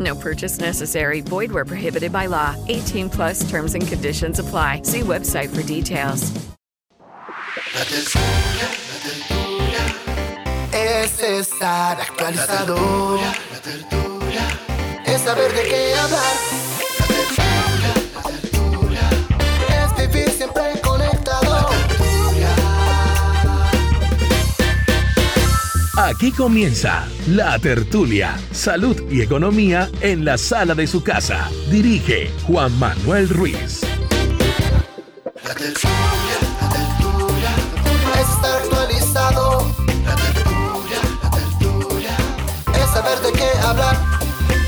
No purchase necessary. Void where prohibited by law. 18 plus terms and conditions apply. See website for details. Es estar actualizado. Es saber de qué hablar. Aquí comienza La Tertulia, Salud y Economía en la sala de su casa. Dirige Juan Manuel Ruiz. La tertulia, la tertulia. Es estar actualizado. La tertulia, la tertulia. Es saber de qué hablar.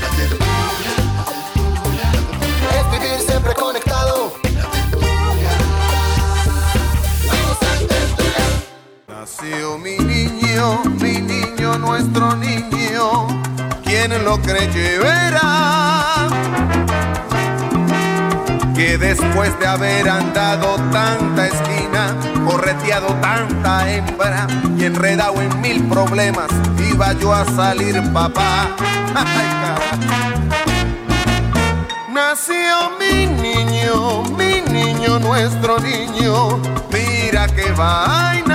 La tertulia, la tertulia. Es vivir siempre conectado. La tertulia. Vamos tertulia. Nació mi niño, mi nuestro niño, quien lo creyó verá. Que después de haber andado tanta esquina, correteado tanta hembra y enredado en mil problemas, iba yo a salir papá. Nació mi niño, mi niño, nuestro niño, mira qué vaina.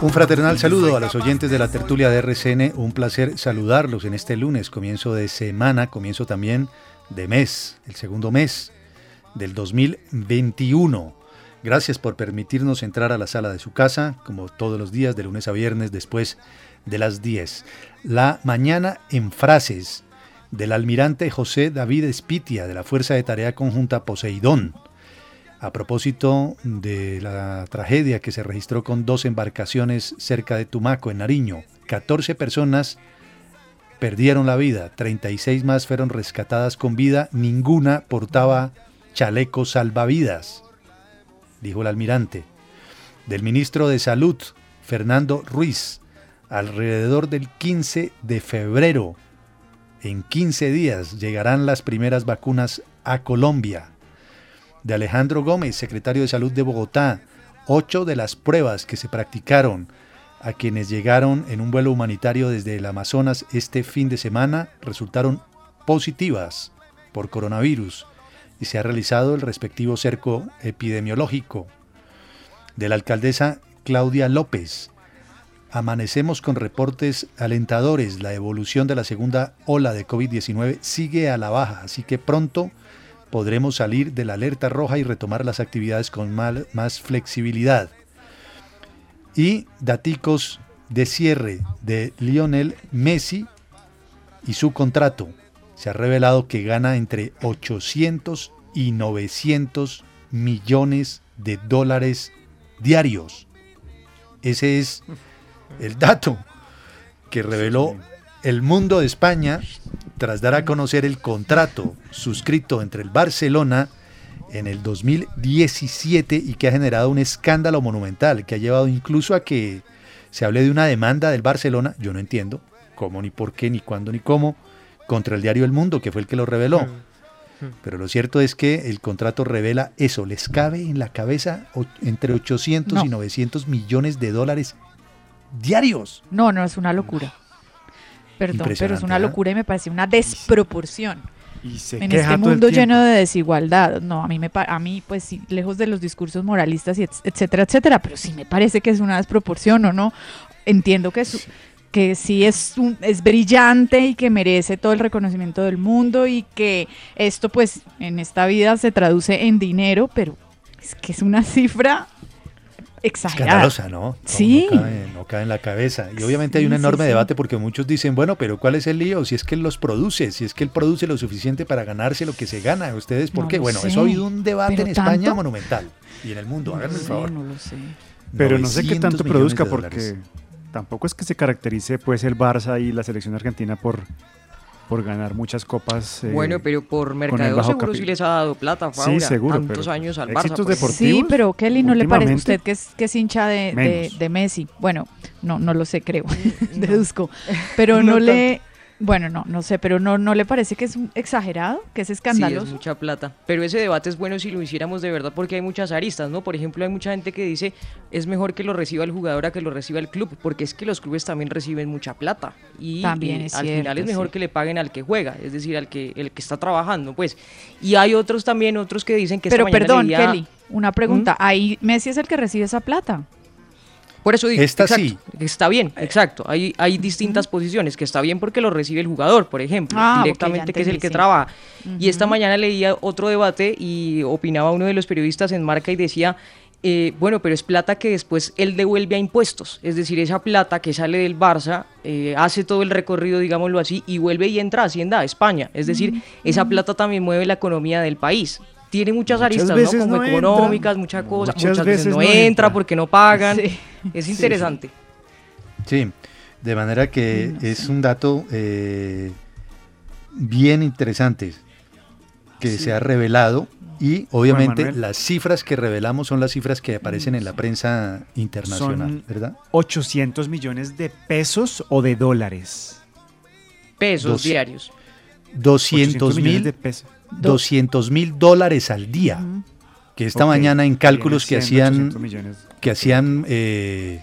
Un fraternal saludo a los oyentes de la tertulia de RCN. Un placer saludarlos en este lunes, comienzo de semana, comienzo también de mes, el segundo mes del 2021. Gracias por permitirnos entrar a la sala de su casa, como todos los días, de lunes a viernes, después de las 10. La mañana en frases del almirante José David Espitia de la Fuerza de Tarea Conjunta Poseidón a propósito de la tragedia que se registró con dos embarcaciones cerca de Tumaco, en Nariño. 14 personas perdieron la vida, 36 más fueron rescatadas con vida, ninguna portaba chaleco salvavidas, dijo el almirante. Del ministro de Salud, Fernando Ruiz, alrededor del 15 de febrero, en 15 días, llegarán las primeras vacunas a Colombia de Alejandro Gómez, secretario de Salud de Bogotá, ocho de las pruebas que se practicaron a quienes llegaron en un vuelo humanitario desde el Amazonas este fin de semana resultaron positivas por coronavirus y se ha realizado el respectivo cerco epidemiológico. De la alcaldesa Claudia López, amanecemos con reportes alentadores. La evolución de la segunda ola de COVID-19 sigue a la baja, así que pronto podremos salir de la alerta roja y retomar las actividades con más flexibilidad. Y daticos de cierre de Lionel Messi y su contrato. Se ha revelado que gana entre 800 y 900 millones de dólares diarios. Ese es el dato que reveló el mundo de España tras dar a conocer el contrato suscrito entre el Barcelona en el 2017 y que ha generado un escándalo monumental que ha llevado incluso a que se hable de una demanda del Barcelona, yo no entiendo cómo, ni por qué, ni cuándo, ni cómo, contra el diario El Mundo, que fue el que lo reveló. Pero lo cierto es que el contrato revela eso, les cabe en la cabeza entre 800 y No. 900 millones de dólares diarios. No, no, es una locura. Perdón, pero es una ¿eh? locura y me parece una desproporción. Y se en este mundo lleno de desigualdad. No, a mí me a mí pues sí, lejos de los discursos moralistas y et- etcétera, etcétera, pero sí me parece que es una desproporción o no. Entiendo que su- que sí es, un- es brillante y que merece todo el reconocimiento del mundo y que esto pues en esta vida se traduce en dinero, pero es que es una cifra exagerada. Escandalosa, ¿no? No, Sí. No cabe en la cabeza. Y obviamente hay un sí, enorme sí. debate porque muchos dicen, bueno, pero ¿cuál es el lío? Si es que él los produce, si es que él produce lo suficiente para ganarse lo que se gana. ¿Ustedes por No qué? Bueno, sé. eso ha habido un debate ¿Pero en España tanto? monumental. Y en el mundo, háganme el favor. no lo sé. Pero no sé qué 900 tanto produzca porque tampoco es que se caracterice pues el Barça y la selección argentina por, por ganar muchas copas. eh, Bueno, pero por mercadeo seguro capi- sí les ha dado plata, Sí, Fabra, seguro, tantos pero años al Barça. pues. deportivos. Sí, pero Kelly, ¿no le parece últimamente, usted que es, que es hincha de, de, de Messi? Bueno, no, no lo sé, creo, deduzco. Pero No no, le... Bueno, no, no sé, pero no, ¿no le parece que es exagerado? ¿Que es Sí, escandaloso? es mucha plata. Pero ese debate es bueno si lo hiciéramos de verdad porque hay muchas aristas, ¿no? Por ejemplo, hay mucha gente que dice es mejor que lo reciba el jugador a que lo reciba el club, porque es que los clubes también reciben mucha plata. Y También es al cierto, final es mejor sí. que le paguen al que juega, es decir, al que, el que está trabajando, pues. Y hay otros también, otros que dicen que esta Pero mañana perdón, Kelly, una pregunta. Ahí Messi es el que recibe esa plata. Por eso digo, Esta exacto, sí. que está bien, exacto. Hay, hay distintas posiciones, que está bien porque lo recibe el jugador, por ejemplo, Ah, directamente, que es el que sí. trabaja. Y esta mañana leía otro debate y opinaba uno de los periodistas en Marca y decía, eh, bueno, pero es plata que después él devuelve a impuestos. Es decir, esa plata que sale del Barça, eh, hace todo el recorrido, digámoslo así, y vuelve y entra a Hacienda, a España. Es decir, esa plata también mueve la economía del país. Tiene muchas, Muchas aristas, ¿no? Como no económicas, muchas cosas. Muchas Muchas, veces, veces no, no entra, entra. porque no pagan. Sí. Es interesante. Sí, de manera que es un dato eh, bien interesante que se ha revelado y obviamente las cifras que revelamos son las cifras que aparecen en la prensa internacional, Son- ¿verdad? 800 millones de pesos o de dólares. Pesos Dos- diarios. 200 millones mil de pesos. 200 mil dólares al día. Que esta Ok, mañana en cálculos que hacían 800 millones. que hacían eh,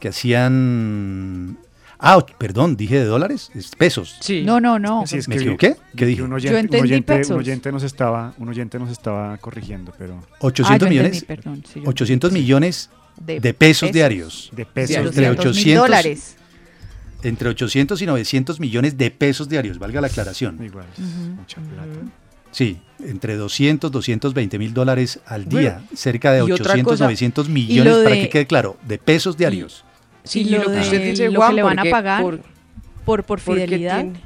que hacían ah perdón dije de dólares es pesos Sí. No, no, no. Sí, es ¿Me que vi- equivoqué? ¿Qué dije? Un Yo oyente, un entendí oyente- un pesos. oyente nos estaba, un oyente nos estaba corrigiendo, pero 800 Ah, yo millones entendí, perdón, sí, yo 800 millones De de pesos diarios de pesos entre diarios. 200 mil 800 dólares. entre 800 y 900 millones de pesos diarios valga la aclaración Igual, mucha plata. Sí entre 200 220 mil dólares al día cerca de y otra 800 cosa, 900 millones lo para de- que quede claro de pesos diarios Sí, Y y lo lo que usted de dice, lo Juan, que le van a porque pagar por- Por, por fidelidad tiene-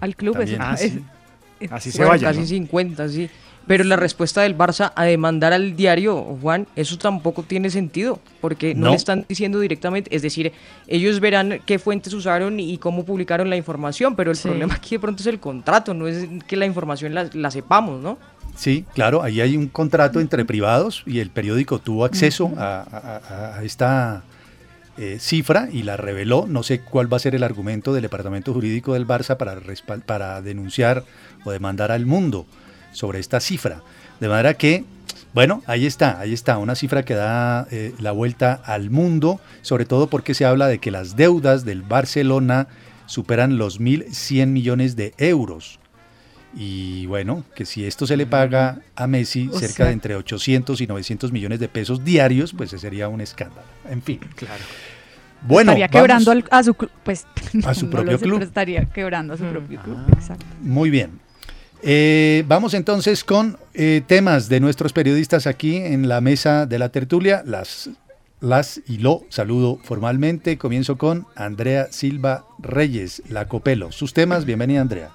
al club. También. eso- Ah, es- sí. Así se bueno, vaya. casi ¿no? 50, sí. Pero la respuesta del Barça a demandar al diario, Juan, eso tampoco tiene sentido, porque no, No. le están diciendo directamente, es decir, ellos verán qué fuentes usaron y cómo publicaron la información, pero el Sí. problema aquí de pronto es el contrato, no es que la información la, la sepamos, ¿no? Sí, claro, ahí hay un contrato entre privados y el periódico tuvo acceso a, a- a- a esta eh, cifra y la reveló. No sé cuál va a ser el argumento del departamento jurídico del Barça para, respal- para denunciar o demandar al mundo sobre esta cifra. De manera que, bueno, ahí está, ahí está, una cifra que da eh, la vuelta al mundo, sobre todo porque se habla de que las deudas del Barcelona superan los 1.100 millones de euros. Y bueno, que si esto se le paga a Messi O cerca sea- de entre 800 y 900 millones de pesos diarios, pues ese sería un escándalo. En fin. Claro. Bueno, estaría vamos- quebrando al- a su club. Pues, A su no propio sé, club. estaría quebrando a su Mm. propio club. Ah. Exacto. Muy bien. Eh, vamos entonces con eh, temas de nuestros periodistas aquí en la mesa de la tertulia. Las, las y lo saludo formalmente. Comienzo con Andrea Silva Reyes, la Copelo. Sus temas, bienvenida Andrea.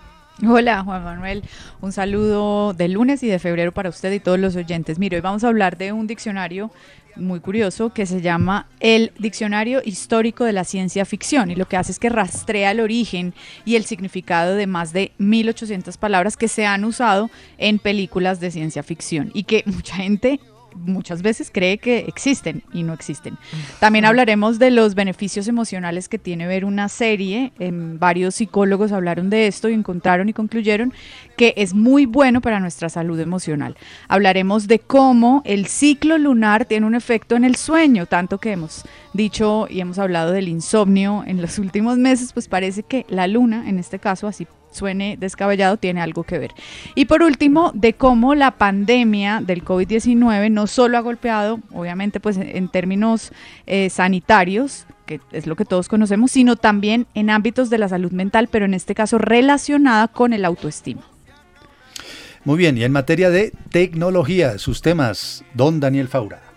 Hola Juan Manuel, un saludo de lunes y de febrero para usted y todos los oyentes. Mire, hoy vamos a hablar de un diccionario muy curioso que se llama el Diccionario Histórico de la Ciencia Ficción y lo que hace es que rastrea el origen y el significado de más de 1800 palabras que se han usado en películas de ciencia ficción y que mucha gente muchas veces cree que existen y no existen. También hablaremos de los beneficios emocionales que tiene ver una serie. Em, varios psicólogos hablaron de esto y encontraron y concluyeron que es muy bueno para nuestra salud emocional. Hablaremos de cómo el ciclo lunar tiene un efecto en el sueño, tanto que hemos dicho y hemos hablado del insomnio en los últimos meses, pues parece que la luna, en este caso, así suene descabellado, tiene algo que ver. Y por último, de cómo la pandemia del COVID-19 no solo ha golpeado, obviamente, pues en términos eh, sanitarios, que es lo que todos conocemos, sino también en ámbitos de la salud mental, pero en este caso relacionada con el autoestima. Muy bien, y en materia de tecnología, sus temas, don Daniel Faura.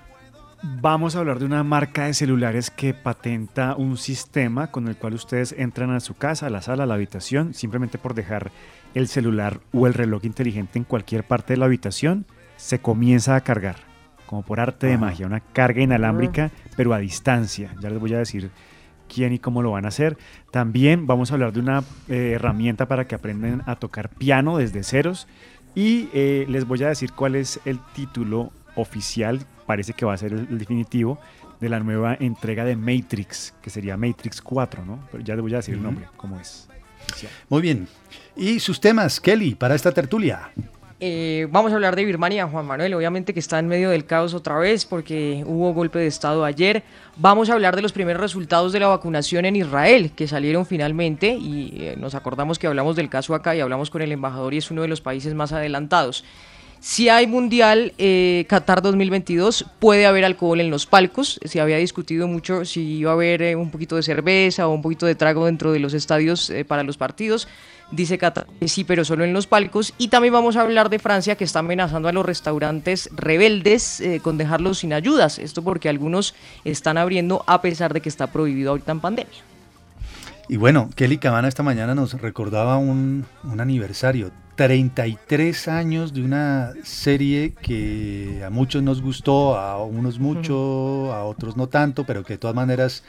Vamos a hablar de una marca de celulares que patenta un sistema con el cual ustedes entran a su casa, a la sala, a la habitación, simplemente por dejar el celular o el reloj inteligente en cualquier parte de la habitación, se comienza a cargar, como por arte de magia, una carga inalámbrica, pero a distancia. Ya les voy a decir quién y cómo lo van a hacer. También vamos a hablar de una eh, herramienta para que aprendan a tocar piano desde ceros y eh, les voy a decir cuál es el título oficial, parece que va a ser el, definitivo, de la nueva entrega de Matrix, que sería Matrix 4, ¿no? Pero ya les voy a decir el nombre, cómo es. Muy bien. ¿Y sus temas, Kelly, para esta tertulia? Eh, vamos a hablar de Birmania, Juan Manuel, obviamente que está en medio del caos otra vez porque hubo golpe de Estado ayer. Vamos a hablar de los primeros resultados de la vacunación en Israel, que salieron finalmente y eh, nos acordamos que hablamos del caso acá y hablamos con el embajador y es uno de los países más adelantados. Si hay Mundial eh, Qatar 2022, puede haber alcohol en los palcos. Se había discutido mucho si iba a haber un poquito de cerveza o un poquito de trago dentro de los estadios para los partidos. Dice Cata sí, pero solo en los palcos. Y también vamos a hablar de Francia, que está amenazando a los restaurantes rebeldes eh, con dejarlos sin ayudas. Esto porque algunos están abriendo a pesar de que está prohibido ahorita en pandemia. Y bueno, Kelly Cabana esta mañana nos recordaba un, un aniversario. 33 años de una serie que a muchos nos gustó, a unos mucho, a otros no tanto, pero que de todas maneras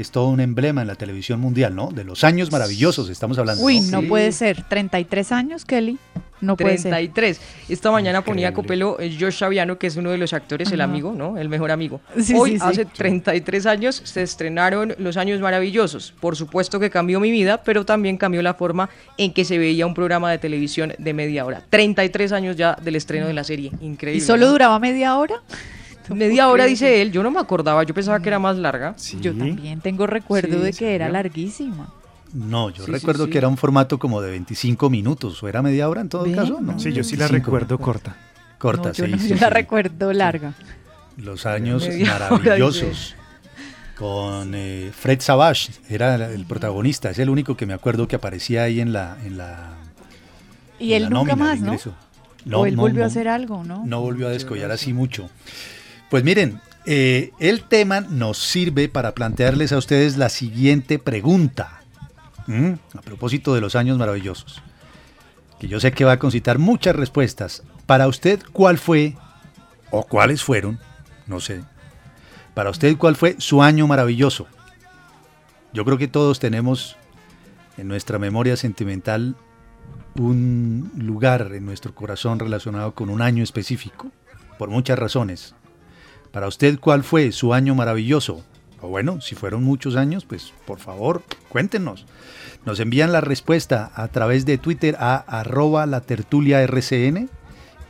es todo un emblema en la televisión mundial, ¿no? De los años maravillosos estamos hablando. Uy, no, puede ser. 33 años, Kelly. No puede 33. Esta mañana ponía Copelo eh, Josh Xaviano, que es uno de los actores, el amigo, ¿no? El mejor amigo. Hoy, hace 33 años, se estrenaron Los Años Maravillosos. Por supuesto que cambió mi vida, pero también cambió la forma en que se veía un programa de televisión de media hora. 33 años ya del estreno de la serie. Increíble. ¿Y solo duraba media hora? Media hora, dice él. Yo no me acordaba, yo pensaba que era más larga. Yo también tengo recuerdo de que era larguísima. No, yo recuerdo que era un formato como de 25 minutos, o era media hora en todo caso. No, sí, yo sí la recuerdo corta. Corta, yo sí. yo la recuerdo larga. Los años maravillosos. Con eh, Fred Savage, era el protagonista, es el único que me acuerdo que aparecía ahí en la. En la y él nunca más, ¿no? No, o él volvió a hacer algo, ¿no? No volvió a descollar así mucho. Pues miren, eh, el tema nos sirve para plantearles a ustedes la siguiente pregunta. A propósito de los años maravillosos. Que yo sé que va a concitar muchas respuestas. Para usted, ¿cuál fue o cuáles fueron? No sé. Para usted, ¿cuál fue su año maravilloso? Yo creo que todos tenemos en nuestra memoria sentimental un lugar en nuestro corazón relacionado con un año específico, por muchas razones. Para usted, ¿cuál fue su año maravilloso? O bueno, si fueron muchos años, pues por favor, cuéntenos. Nos envían la respuesta a través de Twitter a arroba la tertulia RCN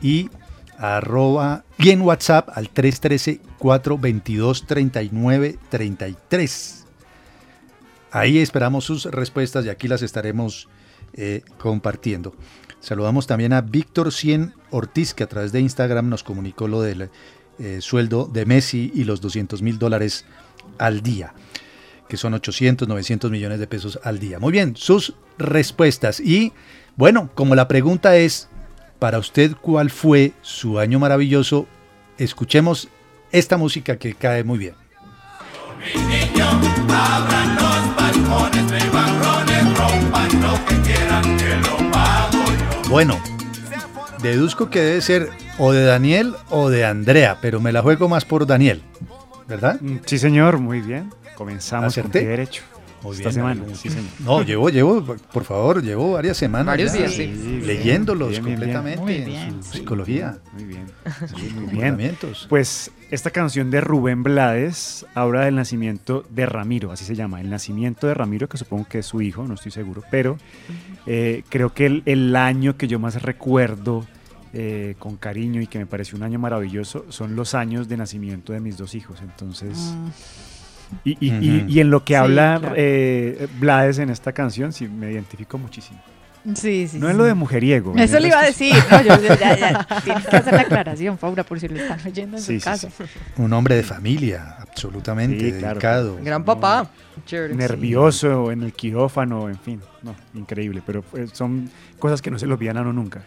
y, arroba, y en WhatsApp al 313-422-3933. Ahí esperamos sus respuestas y aquí las estaremos eh, compartiendo. Saludamos también a Víctor Cien Ortiz, que a través de Instagram nos comunicó lo del eh, sueldo de Messi y los 200 mil dólares al día, que son 800, 900 millones de pesos al día. Muy bien, sus respuestas. Y bueno, como la pregunta es, para usted, ¿cuál fue su año maravilloso? Escuchemos esta música que cae muy bien. Bueno, deduzco que debe ser o de Daniel o de Andrea, pero me la juego más por Daniel, ¿verdad? Mm, sí, señor, muy bien. Comenzamos con pie derecho. Esta semana, sí, señor. No, llevo, llevo, por favor, llevo varias semanas. Varios días, sí. leyéndolos completamente su psicología. Muy bien. muy bien. Pues esta canción de Rubén Blades habla del nacimiento de Ramiro, así se llama, el nacimiento de Ramiro, que supongo que es su hijo, no estoy seguro, pero eh, creo que el, el año que yo más recuerdo eh, con cariño y que me pareció un año maravilloso son los años de nacimiento de mis dos hijos. Entonces, mm. y, y, y, en lo que habla eh, Blades en esta canción, sí me identifico muchísimo. Sí, sí. No es lo de mujeriego. Eso le iba a decir. No, yo, ya, ya, tienes que hacer la aclaración, Paula, por si lo están oyendo en Sí, su sí, casa. Un hombre de familia, absolutamente Sí, claro. dedicado. Gran papá. Chévere. nervioso en el quirófano, en fin, no, increíble, pero pues, son cosas que no se los olvidan a uno nunca.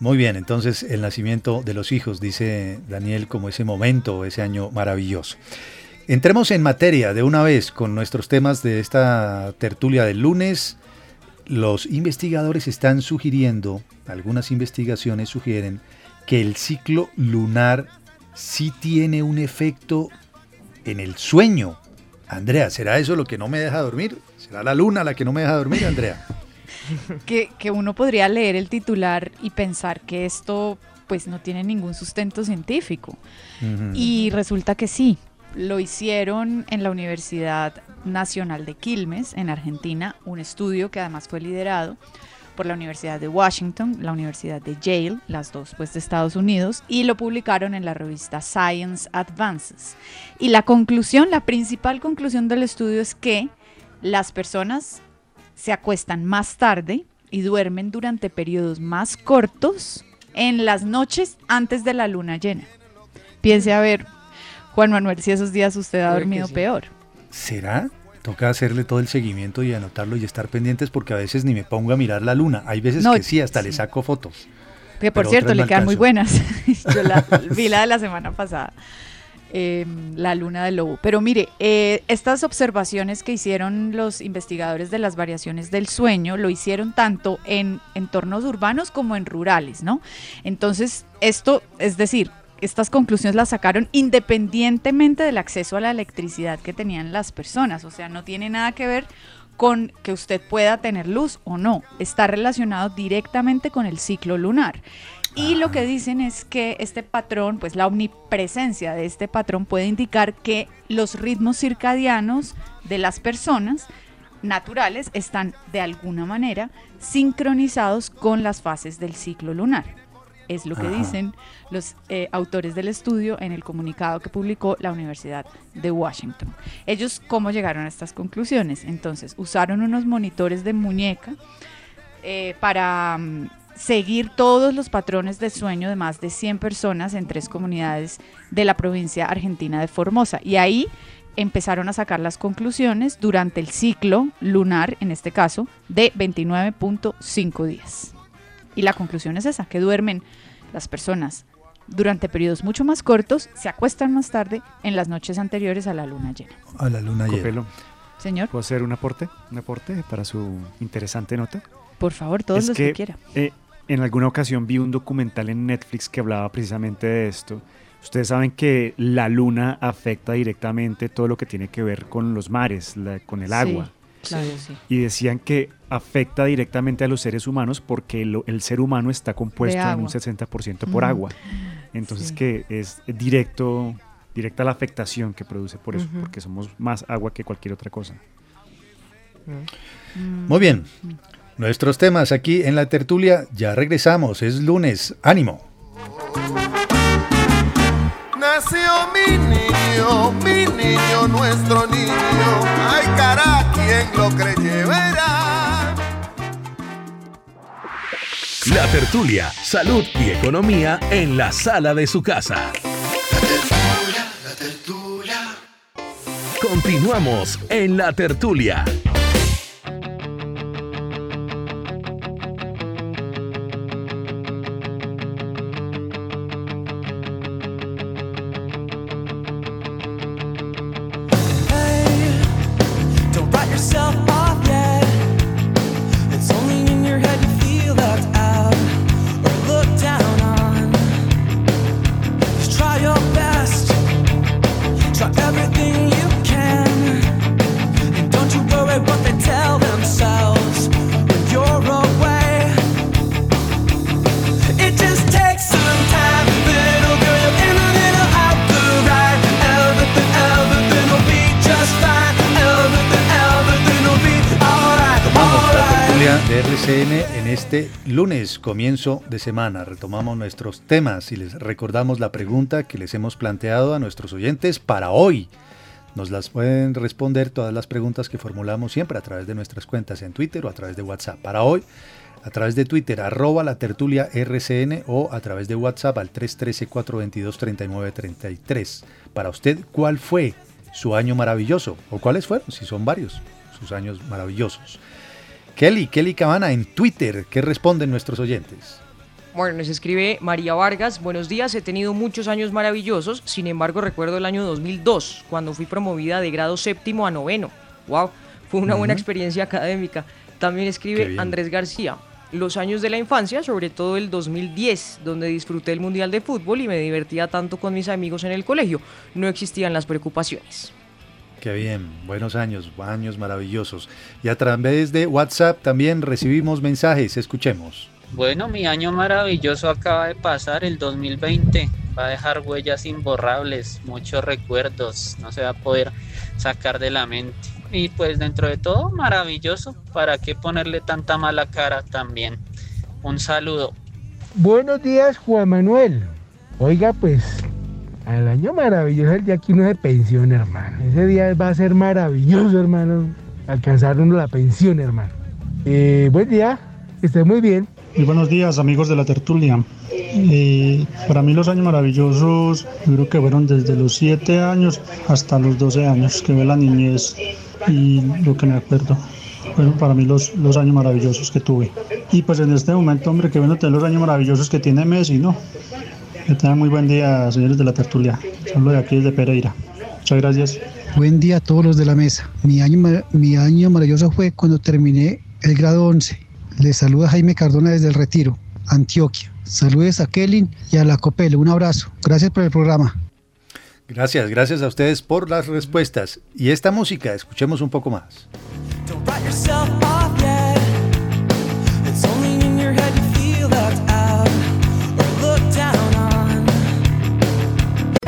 Muy bien, entonces el nacimiento de los hijos, dice Daniel, como ese momento, ese año maravilloso. Entremos en materia de una vez con nuestros temas de esta tertulia del lunes. Los investigadores están sugiriendo, algunas investigaciones sugieren, que el ciclo lunar sí tiene un efecto en el sueño. Andrea, ¿será eso lo que no me deja dormir? ¿Será la luna la que no me deja dormir, Andrea? Que, que uno podría leer el titular y pensar que esto pues no tiene ningún sustento científico. Y resulta que sí. Lo hicieron en la Universidad Nacional de Quilmes, en Argentina, un estudio que además fue liderado por la Universidad de Washington, la Universidad de Yale, las dos pues de Estados Unidos, y lo publicaron en la revista Science Advances. Y la conclusión, la principal conclusión del estudio es que las personas se acuestan más tarde y duermen durante periodos más cortos en las noches antes de la luna llena. Piense a ver, Juan Manuel, si esos días usted ha dormido sí. peor. ¿Será? Toca hacerle todo el seguimiento y anotarlo y estar pendientes porque a veces ni me pongo a mirar la luna. Hay veces No, que sí, hasta le saco fotos. Que por Pero cierto, le quedan muy buenas. Yo la vi la de la semana pasada. Eh, la luna del lobo. Pero mire, eh, estas observaciones que hicieron los investigadores de las variaciones del sueño lo hicieron tanto en entornos urbanos como en rurales, ¿no? Entonces, esto, es decir, estas conclusiones las sacaron independientemente del acceso a la electricidad que tenían las personas. O sea, no tiene nada que ver con que usted pueda tener luz o no. Está relacionado directamente con el ciclo lunar. Y lo que dicen es que este patrón, pues la omnipresencia de este patrón puede indicar que los ritmos circadianos de las personas naturales están de alguna manera sincronizados con las fases del ciclo lunar. Es lo que Ajá. dicen los eh, autores del estudio en el comunicado que publicó la Universidad de Washington. Ellos, ¿cómo llegaron a estas conclusiones? Entonces, usaron unos monitores de muñeca eh, para mm, seguir todos los patrones de sueño de más de 100 personas en tres comunidades de la provincia argentina de Formosa. Y ahí empezaron a sacar las conclusiones durante el ciclo lunar, en este caso, de 29.5 días. Y la conclusión es esa, que duermen las personas durante periodos mucho más cortos, se acuestan más tarde en las noches anteriores a la luna llena. A la luna llena. Copelo, Señor, ¿puedo hacer un aporte? ¿Un aporte para su interesante nota? por favor, todos Es los que, que, quiera. eh, en alguna ocasión vi un documental en Netflix que hablaba precisamente de esto. Ustedes saben que la luna afecta directamente todo lo que tiene que ver con los mares, la- con el agua. Claro, sí. Y decían que afecta directamente a los seres humanos porque lo- el ser humano está compuesto en un agua. 60% por Mm. agua. Entonces Sí. que es directo, directa la afectación que produce por eso, porque somos más agua que cualquier otra cosa. Muy bien. Nuestros temas aquí en la tertulia, ya regresamos, es lunes, ánimo. Nació mi niño, mi niño, nuestro niño. Ay, cara, quien lo. La tertulia, salud y economía en la sala de su casa. La tertulia. Continuamos en la tertulia. Este lunes, comienzo de semana. Retomamos nuestros temas y les recordamos la pregunta que les hemos planteado a nuestros oyentes para hoy. Nos las pueden responder todas las preguntas que formulamos siempre a través de nuestras cuentas en Twitter o a través de WhatsApp. Para hoy, a través de Twitter, arroba la tertulia RCN o a través de WhatsApp al 313-422-3933. Para usted, ¿cuál fue su año maravilloso? ¿O cuáles fueron? Si son varios, sus años maravillosos. Kelly, Kelly Cabana en Twitter, ¿qué responden nuestros oyentes? Bueno, nos escribe María Vargas, buenos días, he tenido muchos años maravillosos, sin embargo recuerdo el año 2002, cuando fui promovida de grado séptimo a noveno. Wow, fue una buena experiencia académica. También escribe. Andrés García, los años de la infancia, sobre todo el 2010, donde disfruté el Mundial de Fútbol y me divertía tanto con mis amigos en el colegio. No existían las preocupaciones. Qué bien, buenos años, años maravillosos. Y a través de WhatsApp también recibimos mensajes, escuchemos. Bueno, mi año maravilloso acaba de pasar, el 2020. Va a dejar huellas imborrables, muchos recuerdos, no se va a poder sacar de la mente. Y pues dentro de todo, maravilloso. ¿Para qué ponerle tanta mala cara también? Un saludo. Buenos días, Juan Manuel. Oiga, pues, al año maravilloso el día que uno se pensiona, hermano. Ese día va a ser maravilloso, hermano. Alcanzar uno la pensión, hermano. Eh, buen día, esté muy bien. Muy buenos días amigos de la tertulia. Eh, para mí los años maravillosos yo creo que fueron desde los 7 años hasta los 12 años que ve la niñez y lo que me acuerdo. Fueron para mí los, los años maravillosos que tuve. Y pues en este momento, hombre, que bueno tener los años maravillosos que tiene Messi, ¿no? Que tengan muy buen día, señores de la tertulia. Solo de aquí desde Pereira. Muchas gracias. Buen día a todos los de la mesa. Mi año, mi año maravilloso fue cuando terminé el grado 11. Les saluda Jaime Cardona desde el Retiro, Antioquia. Saludes a Kelly y a la Copel. Un abrazo. Gracias por el programa. Gracias, gracias a ustedes por las respuestas. Y esta música, escuchemos un poco más. Write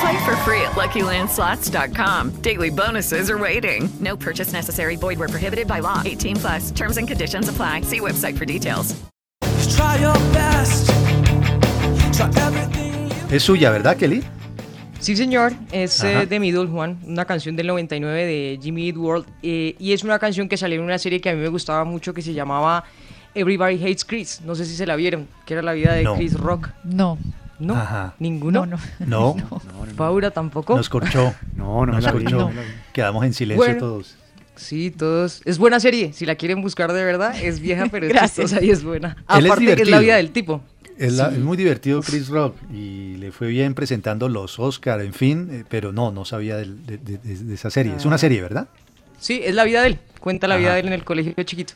Play for free at LuckyLandSlots.com. Daily bonuses are waiting. No purchase necessary. Void where prohibited by law. 18 plus. Terms and conditions apply. See website for details. Just try your best. Try everything. Es suya, ¿verdad, Kelly? Sí, señor, es eh, de Middle Juan, una canción del 99 de Jimmy Eat World. eh, y es una canción que salió en una serie que a mí me gustaba mucho que se llamaba Everybody Hates Chris. No sé si se la vieron, que era la vida de No. Chris Rock. No. ¿No? Ajá. ¿Ninguno? No, No, Paura tampoco. nos corchó. No, no nos corchó. Quedamos en silencio Bueno. todos. Sí, todos. Es buena serie, si la quieren buscar de verdad. Es vieja, pero es chistosa y es buena. Él es Aparte que es la vida del tipo. Es, la- Sí. es muy divertido Chris Rock y le fue bien presentando los Oscar, en fin, eh, pero no, no sabía de, de- de- de esa serie. Es una serie, ¿verdad? Sí, es la vida de él. Cuenta la vida de él en el colegio chiquito.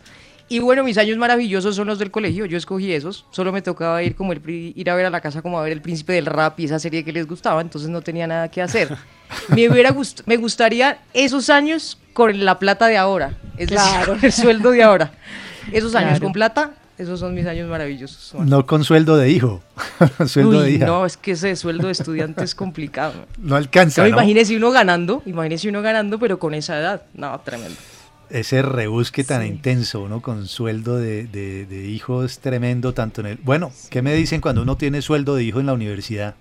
Y bueno, mis años maravillosos son los del colegio. Yo escogí esos. Solo me tocaba ir como el ir a ver a la casa como a ver el príncipe del rap y esa serie que les gustaba, entonces no tenía nada que hacer. me hubiera gust- me gustaría esos años con la plata de ahora, es Claro. decir, el sueldo de ahora. Esos años Claro. con plata, esos son mis años maravillosos. No con sueldo de hijo, sueldo Uy, de hija. no, es que ese sueldo de estudiante es complicado. No alcanza, Pero ¿no? imagínese uno ganando, imagínese uno ganando, pero con esa edad. No, tremendo. Ese rebusque tan intenso, uno con sueldo de, de, de hijo es tremendo, tanto en el... Bueno, ¿qué me dicen cuando uno tiene sueldo de hijo en la universidad?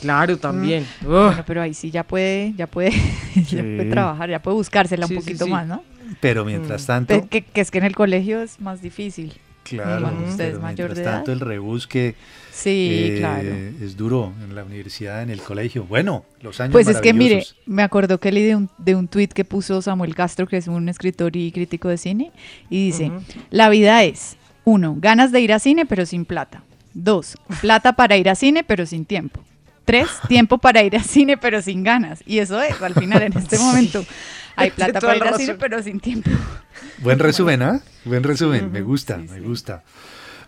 Claro, también. Mm. Bueno, pero ahí sí ya puede, ya puede, ya puede trabajar, ya puede buscársela Sí, un poquito sí. más, ¿no? Pero mientras Mm. tanto... Que, que es que en el colegio es más difícil. Claro, Cuando usted es mayor de edad. tanto el rebusque Sí, eh, claro. es duro en la universidad, en el colegio. Bueno, los años Pues es que mire, me acordó que leí de un, de un tuit que puso Samuel Castro, que es un escritor y crítico de cine, y dice, la vida es, uno, ganas de ir a cine pero sin plata. Dos, plata para ir a cine pero sin tiempo. Tres, tiempo para ir a cine pero sin ganas. Y eso es, al final, en este momento, hay plata para ir a cine pero sin tiempo. Buen resumen, ¿ah? Buen resumen, me gusta, me gusta.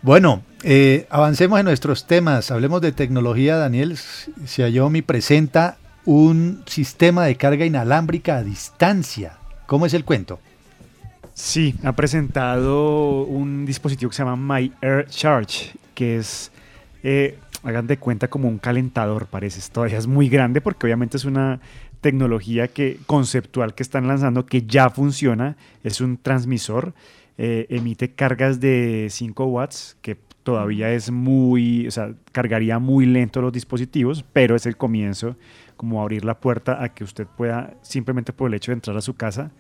Bueno, eh, avancemos en nuestros temas. Hablemos de tecnología. Daniel Xiaomi presenta un sistema de carga inalámbrica a distancia. ¿Cómo es el cuento? Sí, ha presentado un dispositivo que se llama My Air Charge, que es, eh, hagan de cuenta como un calentador, parece. Esto es muy grande porque obviamente es una tecnología que, conceptual que están lanzando que ya funciona. Es un transmisor, eh, emite cargas de 5 watts, que todavía es muy, o sea, cargaría muy lento los dispositivos, pero es el comienzo, como abrir la puerta a que usted pueda, simplemente por el hecho de entrar a su casa,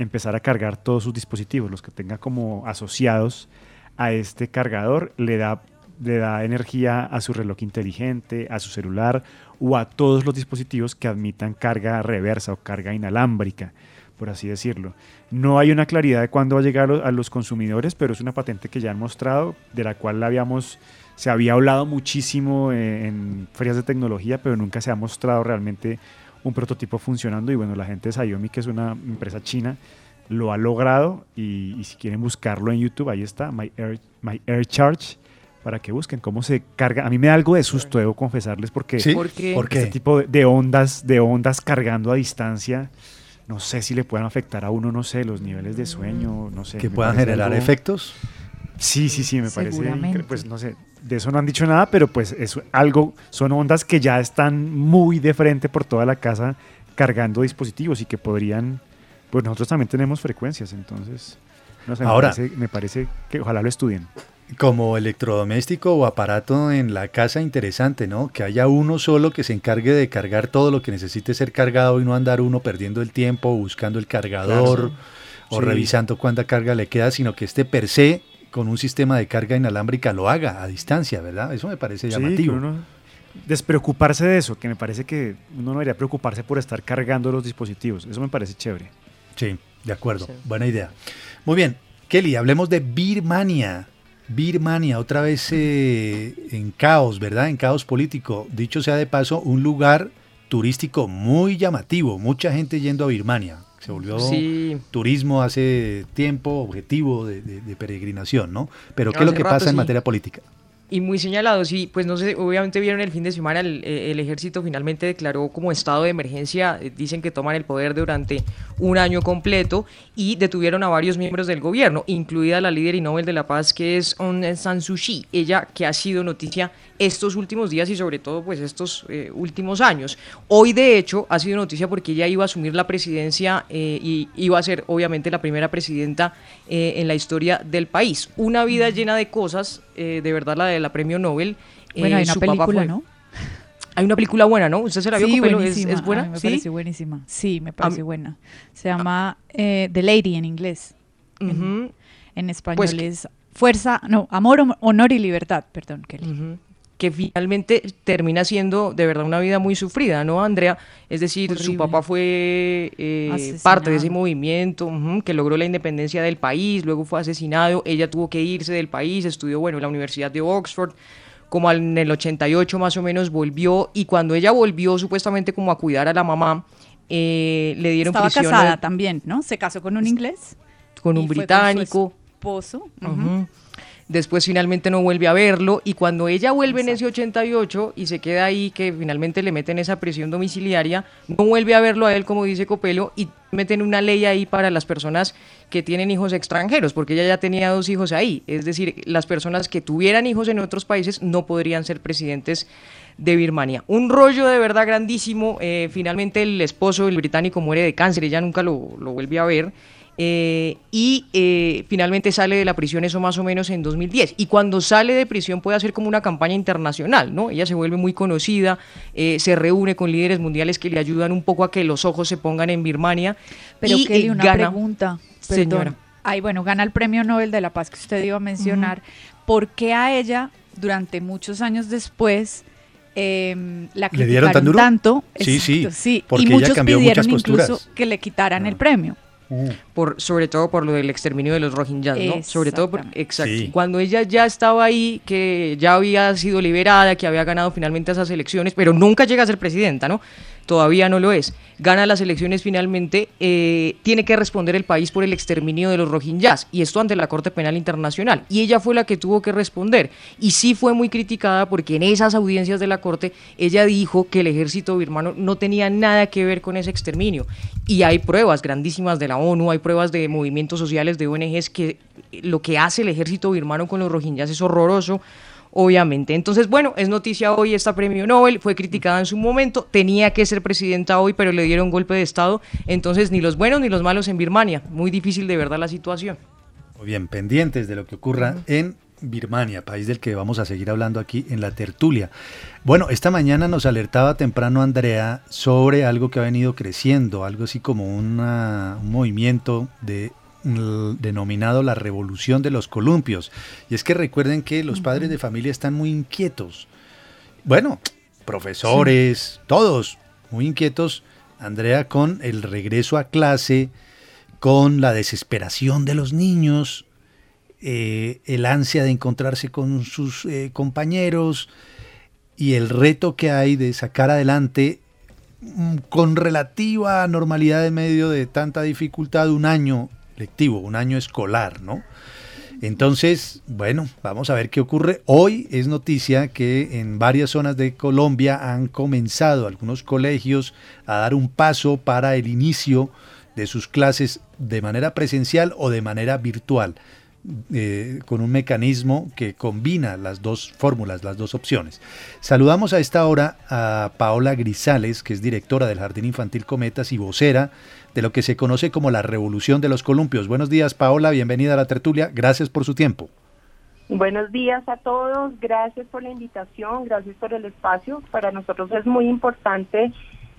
empezar a cargar todos sus dispositivos, los que tenga como asociados a este cargador, le da, le da energía a su reloj inteligente, a su celular o a todos los dispositivos que admitan carga reversa o carga inalámbrica, por así decirlo. No hay una claridad de cuándo va a llegar a los- consumidores, pero es una patente que ya han mostrado, de la cual habíamos, se había hablado muchísimo eh, en ferias de tecnología, pero nunca se ha mostrado realmente un prototipo funcionando. Y bueno, la gente de Xiaomi, que es una empresa china, lo ha logrado. Y, y si quieren buscarlo en YouTube, ahí está, My Air, My Air Charge, para que busquen cómo se carga. A mí me da algo de susto, debo confesarles, porque ¿Sí? ¿Por qué? ¿Por qué? este tipo de, ondas, de ondas cargando a distancia, no sé si le puedan afectar a uno, no sé, los niveles de sueño, no sé. ¿Que puedan generar algo- efectos? Sí, sí, sí, me parece. Pues no sé, de eso no han dicho nada, pero pues es algo, son ondas que ya están muy de frente por toda la casa cargando dispositivos y que podrían, pues nosotros también tenemos frecuencias, entonces, no sé, me Ahora- parece- me parece que ojalá lo estudien. Como electrodoméstico o aparato en la casa, interesante, ¿no? Que haya uno solo que se encargue de cargar todo lo que necesite ser cargado y no andar uno perdiendo el tiempo buscando el cargador Claro. o Sí. revisando cuánta carga le queda, sino que este per se con un sistema de carga inalámbrica lo haga a distancia, ¿verdad? Eso me parece Sí, llamativo. uno despreocuparse de eso, que me parece que uno no debería preocuparse por estar cargando los dispositivos, eso me parece chévere. Sí, de acuerdo. Buena idea. Muy bien, Kelly, hablemos de Birmania. Birmania, otra vez eh, en caos, ¿verdad? En caos político. Dicho sea de paso, un lugar turístico muy llamativo. Mucha gente yendo a Birmania. Se volvió Sí. turismo hace tiempo, objetivo de, de- de peregrinación, ¿no? Pero ¿qué es lo que rato, pasa en materia política? Y muy señalado, sí, pues no sé, obviamente vieron el fin de semana, el, eh, el ejército finalmente declaró como estado de emergencia, eh, dicen que toman el poder durante un año completo y detuvieron a varios miembros del gobierno, incluida la líder y Nobel de la Paz que es Aung San Suu Kyi, ella que ha sido noticia estos últimos días y sobre todo pues estos eh, últimos años. Hoy de hecho ha sido noticia porque ella iba a asumir la presidencia eh, y iba a ser obviamente la primera presidenta eh, en la historia del país. Una vida llena de cosas, eh, de verdad la de la premio Nobel. Bueno, Eh, hay una película, fue- ¿no? Hay una película buena, ¿no? ¿Usted se la vio, Sí, Copelo? ¿Es, buena? A mí me ¿Sí? pareció buenísima. Sí, me pareció mí- buena. Se llama eh, The Lady en inglés. En-. En, español Pues- es Fuerza, no, Amor, Honor y Libertad, perdón, Kelly. Ujú. Que finalmente termina siendo de verdad una vida muy sufrida, ¿no, Andrea? Es decir, su papá fue eh, parte de ese movimiento que logró la independencia del país, luego fue asesinado, ella tuvo que irse del país, estudió, bueno, en la Universidad de Oxford, como en el 88 más o menos volvió, y cuando ella volvió supuestamente como a cuidar a la mamá, eh, le dieron Estaba prisión casada también, ¿no? Se casó con un inglés. con un británico. su esposo. Después finalmente no vuelve a verlo y cuando ella vuelve en ese 88 y se queda ahí, que finalmente le meten esa prisión domiciliaria, no vuelve a verlo a él, como dice Copelo, y meten una ley ahí para las personas que tienen hijos extranjeros, porque ella ya tenía dos hijos ahí. Es decir, las personas que tuvieran hijos en otros países no podrían ser presidentes de Birmania. Un rollo de verdad grandísimo. eh, finalmente el esposo, el británico, muere de cáncer, ella nunca lo, lo vuelve a ver. Eh, y eh, finalmente sale de la prisión eso más o menos en 2010. Y cuando sale de prisión puede hacer como una campaña internacional, ¿no? Ella se vuelve muy conocida, eh, se reúne con líderes mundiales que le ayudan un poco a que los ojos se pongan en Birmania. Pero y Kelly, eh, una gana. pregunta. Señora. Ay, bueno, gana el premio Nobel de la Paz que usted iba a mencionar. ¿Por qué a ella, durante muchos años después, em, la ¿Le dieron tan criticaron duro? tanto? Sí, sí, Exacto, sí. porque y ella muchos cambió pidieron muchas posturas. incluso que le quitaran el premio. Por sobre todo por lo del exterminio de los rohingyas, ¿no? Sobre todo por, exacto. Sí. Cuando ella ya estaba ahí, que ya había sido liberada, que había ganado finalmente esas elecciones, pero nunca llega a ser presidenta, ¿no? Todavía no lo es. Gana las elecciones finalmente, eh, tiene que responder el país por el exterminio de los rohingyas, y esto ante la Corte Penal Internacional. Y ella fue la que tuvo que responder. Y sí fue muy criticada porque en esas audiencias de la Corte ella dijo que el ejército birmano no tenía nada que ver con ese exterminio. Y hay pruebas grandísimas de la ONU, hay pruebas de movimientos sociales, de ONGs, que lo que hace el ejército birmano con los rohingyas es horroroso obviamente. Entonces, bueno, es noticia hoy esta premio Nobel, fue criticada en su momento, tenía que ser presidenta hoy, pero le dieron golpe de Estado, entonces ni los buenos ni los malos en Birmania. Muy difícil de verdad la situación. Muy bien, pendientes de lo que ocurra en Birmania, país del que vamos a seguir hablando aquí en la tertulia. Bueno, esta mañana nos alertaba temprano Andrea sobre algo que ha venido creciendo, algo así como una- un movimiento de mm, denominado la revolución de los columpios. Y es que recuerden que los padres de familia están muy inquietos. Bueno, profesores, todos muy inquietos, Andrea, con el regreso a clase, con la desesperación de los niños, eh, el ansia de encontrarse con sus eh, compañeros y el reto que hay de sacar adelante mm, con relativa normalidad en medio de tanta dificultad un año lectivo, un año escolar, ¿no? Entonces, bueno, vamos a ver qué ocurre. Hoy es noticia que en varias zonas de Colombia han comenzado algunos colegios a dar un paso para el inicio de sus clases de manera presencial o de manera virtual, eh, con un mecanismo que combina las dos fórmulas, las dos opciones. Saludamos a esta hora a Paola Grisales, que es directora del Jardín Infantil Cometas y vocera de lo que se conoce como la Revolución de los Columpios. Buenos días, Paola, bienvenida a la tertulia. Gracias por su tiempo. Buenos días a todos, gracias por la invitación, gracias por el espacio. Para nosotros es muy importante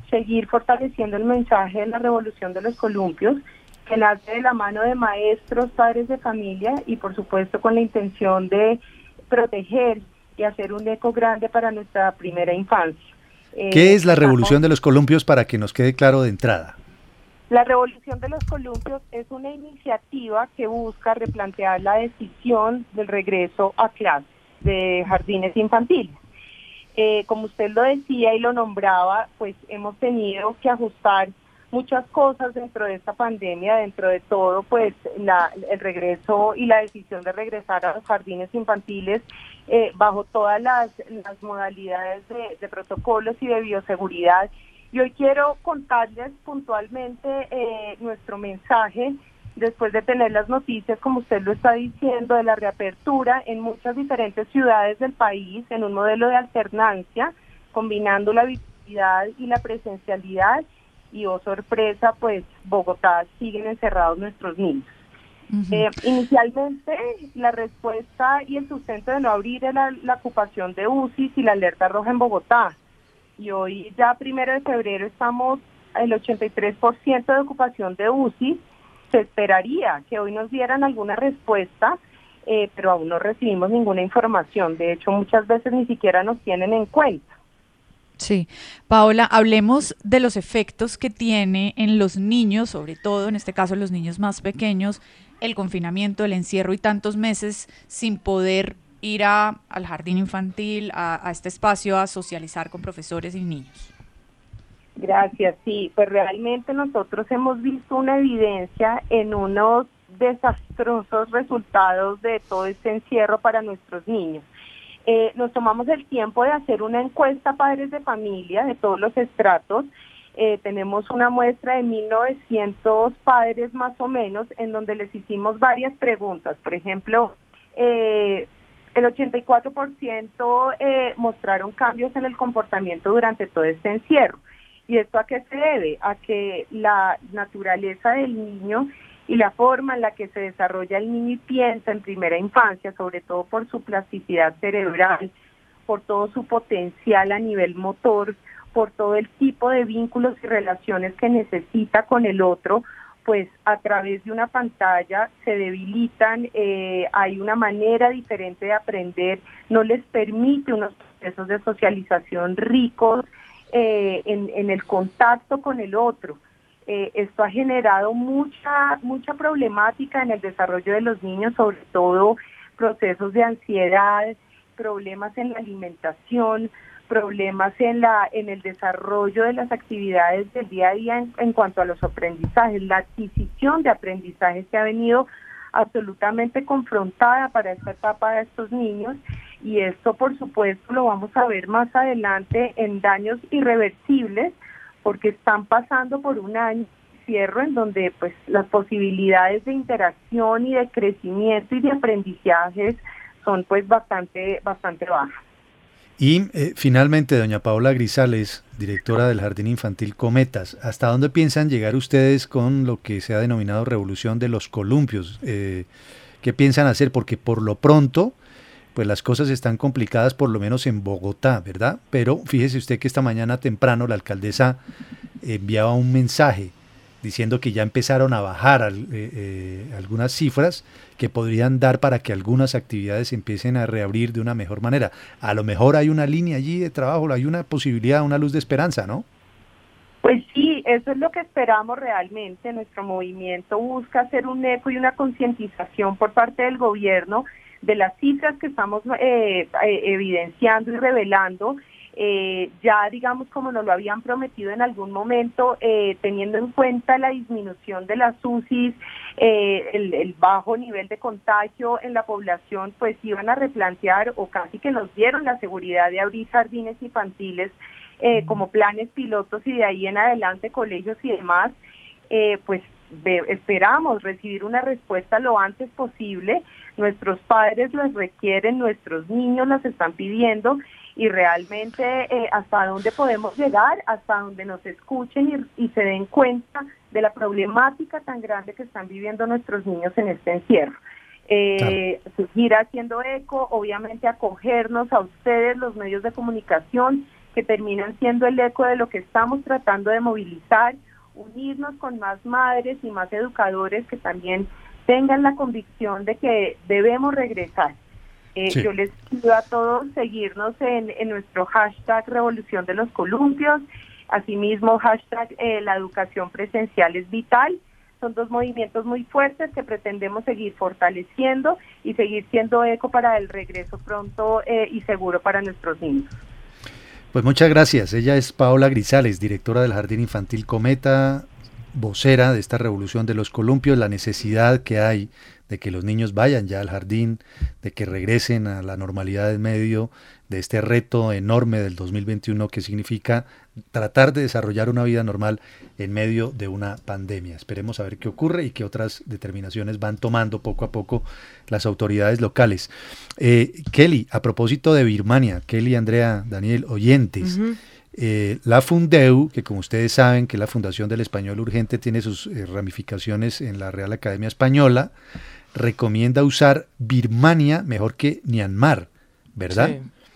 seguir fortaleciendo el mensaje de la revolución de los columpios, que nace de la mano de maestros, padres de familia y por supuesto con la intención de proteger y hacer un eco grande para nuestra primera infancia. Eh, ¿Qué es la Revolución de los Columpios para que nos quede claro de entrada? La revolución de los columpios es una iniciativa que busca replantear la decisión del regreso a clase de jardines infantiles. Eh, como usted lo decía y lo nombraba, pues hemos tenido que ajustar muchas cosas dentro de esta pandemia, dentro de todo, pues la- el regreso y la decisión de regresar a los jardines infantiles eh, bajo todas las, modalidades de, de protocolos y de bioseguridad. Y hoy quiero contarles puntualmente eh, nuestro mensaje después de tener las noticias, como usted lo está diciendo, de la reapertura en muchas diferentes ciudades del país en un modelo de alternancia, combinando la virtualidad y la presencialidad. Y, oh sorpresa, pues Bogotá siguen encerrados nuestros niños. Eh, inicialmente, la respuesta y el sustento de no abrir era la ocupación de UCI y la alerta roja en Bogotá. Y hoy, ya primero de febrero, estamos el 83% de ocupación de UCI. Se esperaría que hoy nos dieran alguna respuesta, eh, pero aún no recibimos ninguna información. De hecho, muchas veces ni siquiera nos tienen en cuenta. Sí, Paola, hablemos de los efectos que tiene en los niños, sobre todo en este caso los niños más pequeños, el confinamiento, el encierro y tantos meses sin poder ir a, al jardín infantil, a, a este espacio, a socializar con profesores y niños. Gracias, sí, pues realmente nosotros hemos visto una evidencia en unos desastrosos resultados de todo este encierro para nuestros niños. Eh, nos tomamos el tiempo de hacer una encuesta padres de familia de todos los estratos. Eh, tenemos una muestra de 1.900 padres más o menos en donde les hicimos varias preguntas. Por ejemplo, eh, el 84% eh, mostraron cambios en el comportamiento durante todo este encierro. ¿Y esto a qué se debe? A que la naturaleza del niño y la forma en la que se desarrolla el niño y piensa en primera infancia, sobre todo por su plasticidad cerebral, por todo su potencial a nivel motor, por todo el tipo de vínculos y relaciones que necesita con el otro, pues a través de una pantalla se debilitan, eh, hay una manera diferente de aprender, no les permite unos procesos de socialización ricos eh, en, en el contacto con el otro. Eh, esto ha generado mucha, mucha problemática en el desarrollo de los niños, sobre todo procesos de ansiedad, problemas en la alimentación, problemas en la en el desarrollo de las actividades del día a día en, en cuanto a los aprendizajes, la adquisición de aprendizajes que ha venido absolutamente confrontada para esta etapa de estos niños y esto por supuesto lo vamos a ver más adelante en daños irreversibles porque están pasando por un año cierre en donde pues las posibilidades de interacción y de crecimiento y de aprendizajes son pues bastante bastante bajas. Y eh, finalmente, doña Paola Grisales, directora del Jardín Infantil Cometas, ¿hasta dónde piensan llegar ustedes con lo que se ha denominado revolución de los columpios? Eh, ¿Qué piensan hacer? Porque por lo pronto, pues las cosas están complicadas, por lo menos en Bogotá, ¿verdad? Pero fíjese usted que esta mañana temprano la alcaldesa enviaba un mensaje diciendo que ya empezaron a bajar al- eh, eh, algunas cifras que podrían dar para que algunas actividades empiecen a reabrir de una mejor manera. A lo mejor hay una línea allí de trabajo, hay una posibilidad, una luz de esperanza, ¿no? Pues sí, eso es lo que esperamos realmente. Nuestro movimiento busca hacer un eco y una concientización por parte del gobierno de las cifras que estamos eh, eh, evidenciando y revelando. eh, ya digamos como nos lo habían prometido en algún momento, eh, teniendo en cuenta la disminución de las UCIs, eh, el, el bajo nivel de contagio en la población, pues iban a replantear o casi que nos dieron la seguridad de abrir jardines infantiles como planes pilotos y de ahí en adelante colegios y demás, pues esperamos recibir una respuesta lo antes posible. Nuestros padres las requieren, nuestros niños las están pidiendo y realmente eh, hasta dónde podemos llegar, hasta donde nos escuchen y, y se den cuenta de la problemática tan grande que están viviendo nuestros niños en este encierro. Eh, seguir haciendo eco, obviamente acogernos a ustedes, los medios de comunicación, que terminan siendo el eco de lo que estamos tratando de movilizar, unirnos con más madres y más educadores que también tengan la convicción de que debemos regresar. Eh, Sí. Yo les pido a todos seguirnos en, en nuestro hashtag Revolución de los Columpios, asimismo hashtag eh, La Educación Presencial es Vital. Son dos movimientos muy fuertes que pretendemos seguir fortaleciendo y seguir siendo eco para el regreso pronto eh, y seguro para nuestros niños. Pues muchas gracias. Ella es Paola Grisales, directora del Jardín Infantil Cometa, vocera de esta revolución de los columpios, la necesidad que hay de que los niños vayan ya al jardín, de que regresen a la normalidad en medio de este reto enorme del 2021 que significa tratar de desarrollar una vida normal en medio de una pandemia. Esperemos a ver qué ocurre y qué otras determinaciones van tomando poco a poco las autoridades locales. Eh, Kelly, a propósito de Birmania, Kelly, Andrea, Daniel, oyentes. Eh, la Fundeu, que como ustedes saben que la Fundación del Español Urgente tiene sus eh, ramificaciones en la Real Academia Española, recomienda usar Birmania mejor que Myanmar, ¿verdad?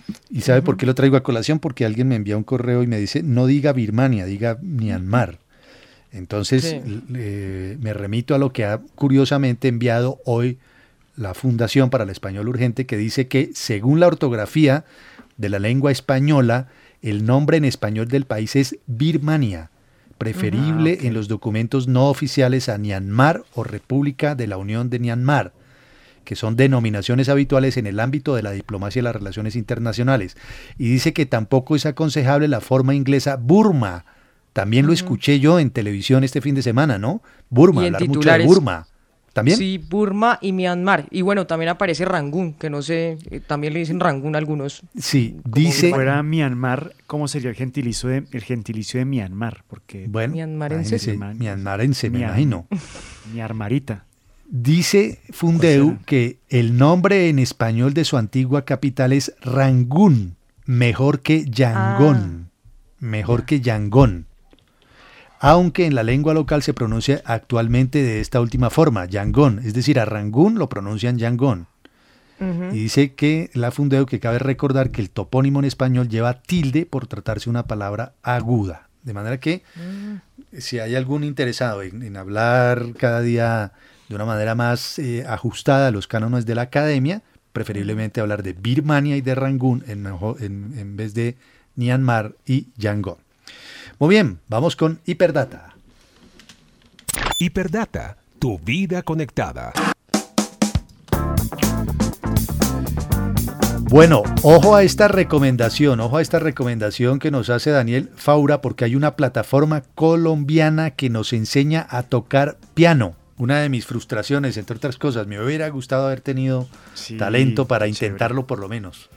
Sí. ¿Y sabe por qué lo traigo a colación? Porque alguien me envía un correo y me dice, no diga Birmania, diga Myanmar. Entonces Sí. eh, me remito a lo que ha curiosamente enviado hoy la Fundación para el Español Urgente, que dice que según la ortografía de la lengua española, el nombre en español del país es Birmania, preferible en los documentos no oficiales a Myanmar o República de la Unión de Myanmar que son denominaciones habituales en el ámbito de la diplomacia y las relaciones internacionales. Y dice que tampoco es aconsejable la forma inglesa Burma. También lo escuché yo en televisión este fin de semana, ¿no? Burma, hablar mucho de. Burma. ¿También? Sí, Burma y Myanmar. Y bueno, también aparece Rangún, que no sé, eh, también le dicen Rangún a algunos. Sí, Si fuera Myanmar, ¿cómo sería el gentilicio de, el gentilicio de Myanmar? Porque Bueno, Myanmarense. imagínese, Myanmarense, me imagino. Myanmarita. Dice Fundeu que el nombre en español de su antigua capital es Rangún, mejor que Yangon. Mejor que Yangon. Aunque en la lengua local se pronuncia actualmente de esta última forma, Yangon. Es decir, a Rangún lo pronuncian Yangon. Y dice que la Fundeu que cabe recordar que el topónimo en español lleva tilde por tratarse una palabra aguda. De manera que si hay algún interesado en, en hablar cada día de una manera más eh, ajustada a los cánones de la academia, preferiblemente hablar de Birmania y de Rangún en- en vez de Myanmar y Yangon. Muy bien, vamos con Hiperdata. Hiperdata, tu vida conectada. Bueno, ojo a esta recomendación, ojo a esta recomendación que nos hace Daniel Faura, porque hay una plataforma colombiana que nos enseña a tocar piano. Una de mis frustraciones, entre otras cosas, me hubiera gustado haber tenido Sí, talento para chévere. intentarlo por lo menos.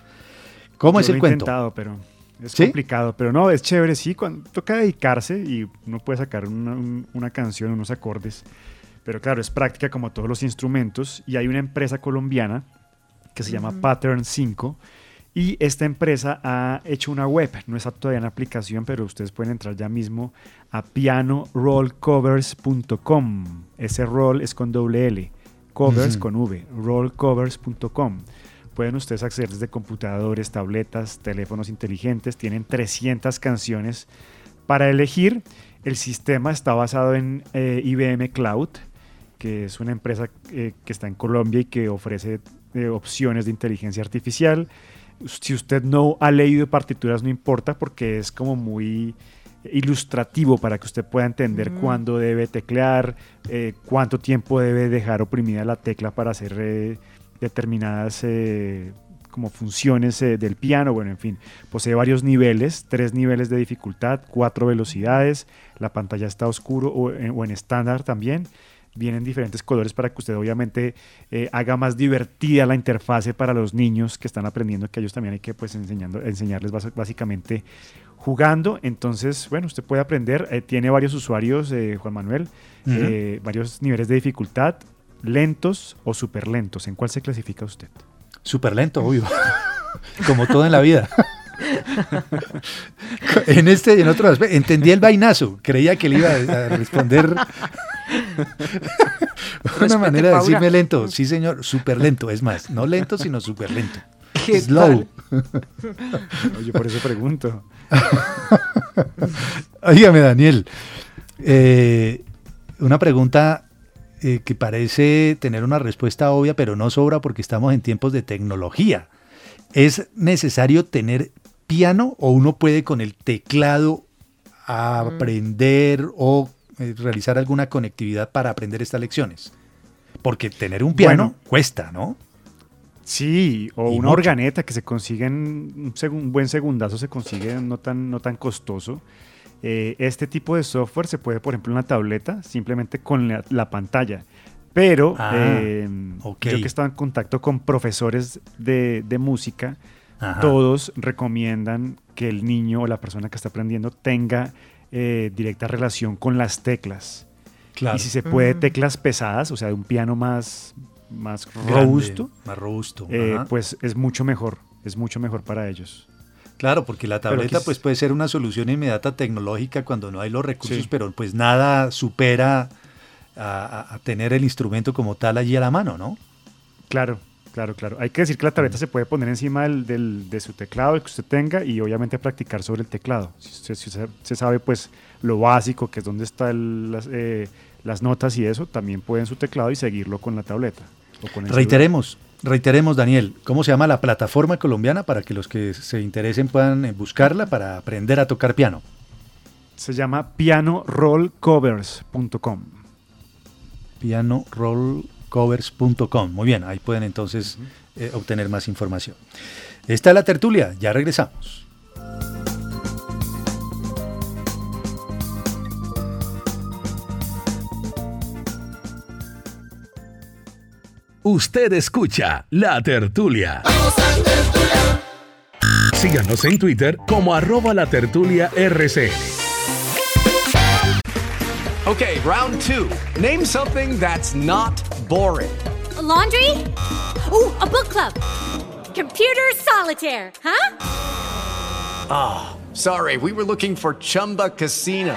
¿Cómo Yo es lo el he cuento? intentado, pero es ¿Sí? complicado. Pero no, es chévere, sí. Cuando toca dedicarse y uno puede sacar una, un- una canción, unos acordes. Pero claro, es práctica como todos los instrumentos. Y hay una empresa colombiana que se llama Ujú. Pattern 5. Y esta empresa ha hecho una web, no está todavía en aplicación, pero ustedes pueden entrar ya mismo a pianorollcovers.com. Ese roll es con doble L, covers Ujú. con V, rollcovers.com. Pueden ustedes acceder desde computadores, tabletas, teléfonos inteligentes. Tienen 300 canciones para elegir. El sistema está basado en eh, IBM Cloud, que es una empresa eh, que está en Colombia y que ofrece eh, opciones de inteligencia artificial. Si usted no ha leído partituras, no importa porque es como muy ilustrativo para que usted pueda entender cuándo debe teclear, cuánto tiempo debe dejar oprimida la tecla para hacer determinadas eh, como funciones eh, del piano. Bueno, en fin, posee varios niveles, tres niveles de dificultad, cuatro velocidades, la pantalla está oscuro o en, o en estándar también. Vienen diferentes colores para que usted obviamente eh, haga más divertida la interfase para los niños que están aprendiendo, que ellos también hay que pues enseñando, enseñarles básicamente jugando. Entonces, bueno, usted puede aprender. eh, tiene varios usuarios, eh, Juan Manuel, eh, varios niveles de dificultad, lentos o súper lentos. ¿En cuál se clasifica usted? Súper lento, obvio. Como todo en la vida. en este y en otro aspecto. Entendí el vainazo. Creía que le iba a responder. Una manera de Paula. decirme lento. Sí, señor. Súper lento. Es más, no lento, sino súper lento. ¿Qué Slow. Oye, por eso pregunto. Óigame, Daniel. eh, una pregunta eh, que parece tener una respuesta obvia, pero no sobra porque estamos en tiempos de tecnología. ¿Es necesario tener piano o uno puede con el teclado aprender o eh, realizar alguna conectividad para aprender estas lecciones? Porque tener un piano Bueno. cuesta, ¿no? Sí, o Y una mucho. organeta que se consigue en un, segun- un buen segundazo, se consigue no tan, no tan costoso. Eh, este tipo de software se puede, por ejemplo, en la tableta, simplemente con la, la pantalla. Pero Ah, eh, ok. yo que estaba en contacto con profesores de, de música, Ajá. todos recomiendan que el niño o la persona que está aprendiendo tenga eh, directa relación con las teclas. Claro. Y si se puede, Mm. teclas pesadas, o sea, de un piano más, más Grande, robusto, más robusto, eh, pues es mucho mejor, es mucho mejor para ellos. Claro, porque la tableta pues puede ser una solución inmediata tecnológica cuando no hay los recursos, Sí. pero pues nada supera a, tener el instrumento como tal allí a la mano, ¿no? Claro, claro, claro. Hay que decir que la tableta se puede poner encima del, del- de su teclado, el que usted tenga, y obviamente practicar sobre el teclado. Si usted, si se sabe pues lo básico, que es dónde están las, eh, las notas y eso, también puede en su teclado y seguirlo con la tableta. o con el celular. Reiteremos, reiteremos Daniel, ¿cómo se llama la plataforma colombiana para que los que se interesen puedan eh, buscarla para aprender a tocar piano? Se llama pianorollcovers.com. pianorollcovers.com. Muy bien, ahí pueden entonces eh, obtener más información. Esta es la tertulia, ya regresamos. Usted escucha La Tertulia. Síganos en Twitter como arroba la tertulia RCN. Okay, round two. Name something that's not boring. A laundry? Ooh, a book club. Computer solitaire, huh? Ah, sorry, we were looking for Chumba Casino.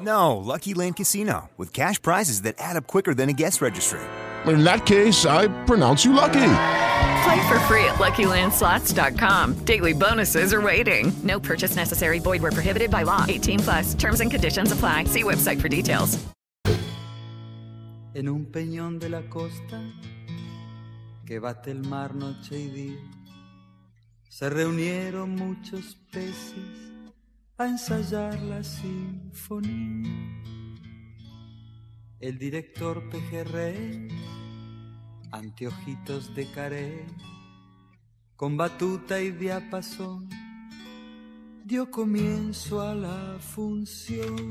No, Lucky Land Casino, with cash prizes that add up quicker than a guest registry. In that case, I pronounce you lucky. Play for free at LuckyLandSlots.com. Daily bonuses are waiting. No purchase necessary. Void were prohibited by law. 18 plus. Terms and conditions apply. See website for details. En un peñón de la costa que bate el mar noche y día, se reunieron muchos peces a ensayar la sinfonía. El director pejerrey, anteojitos de caré, con batuta y diapasón, dio comienzo a la función.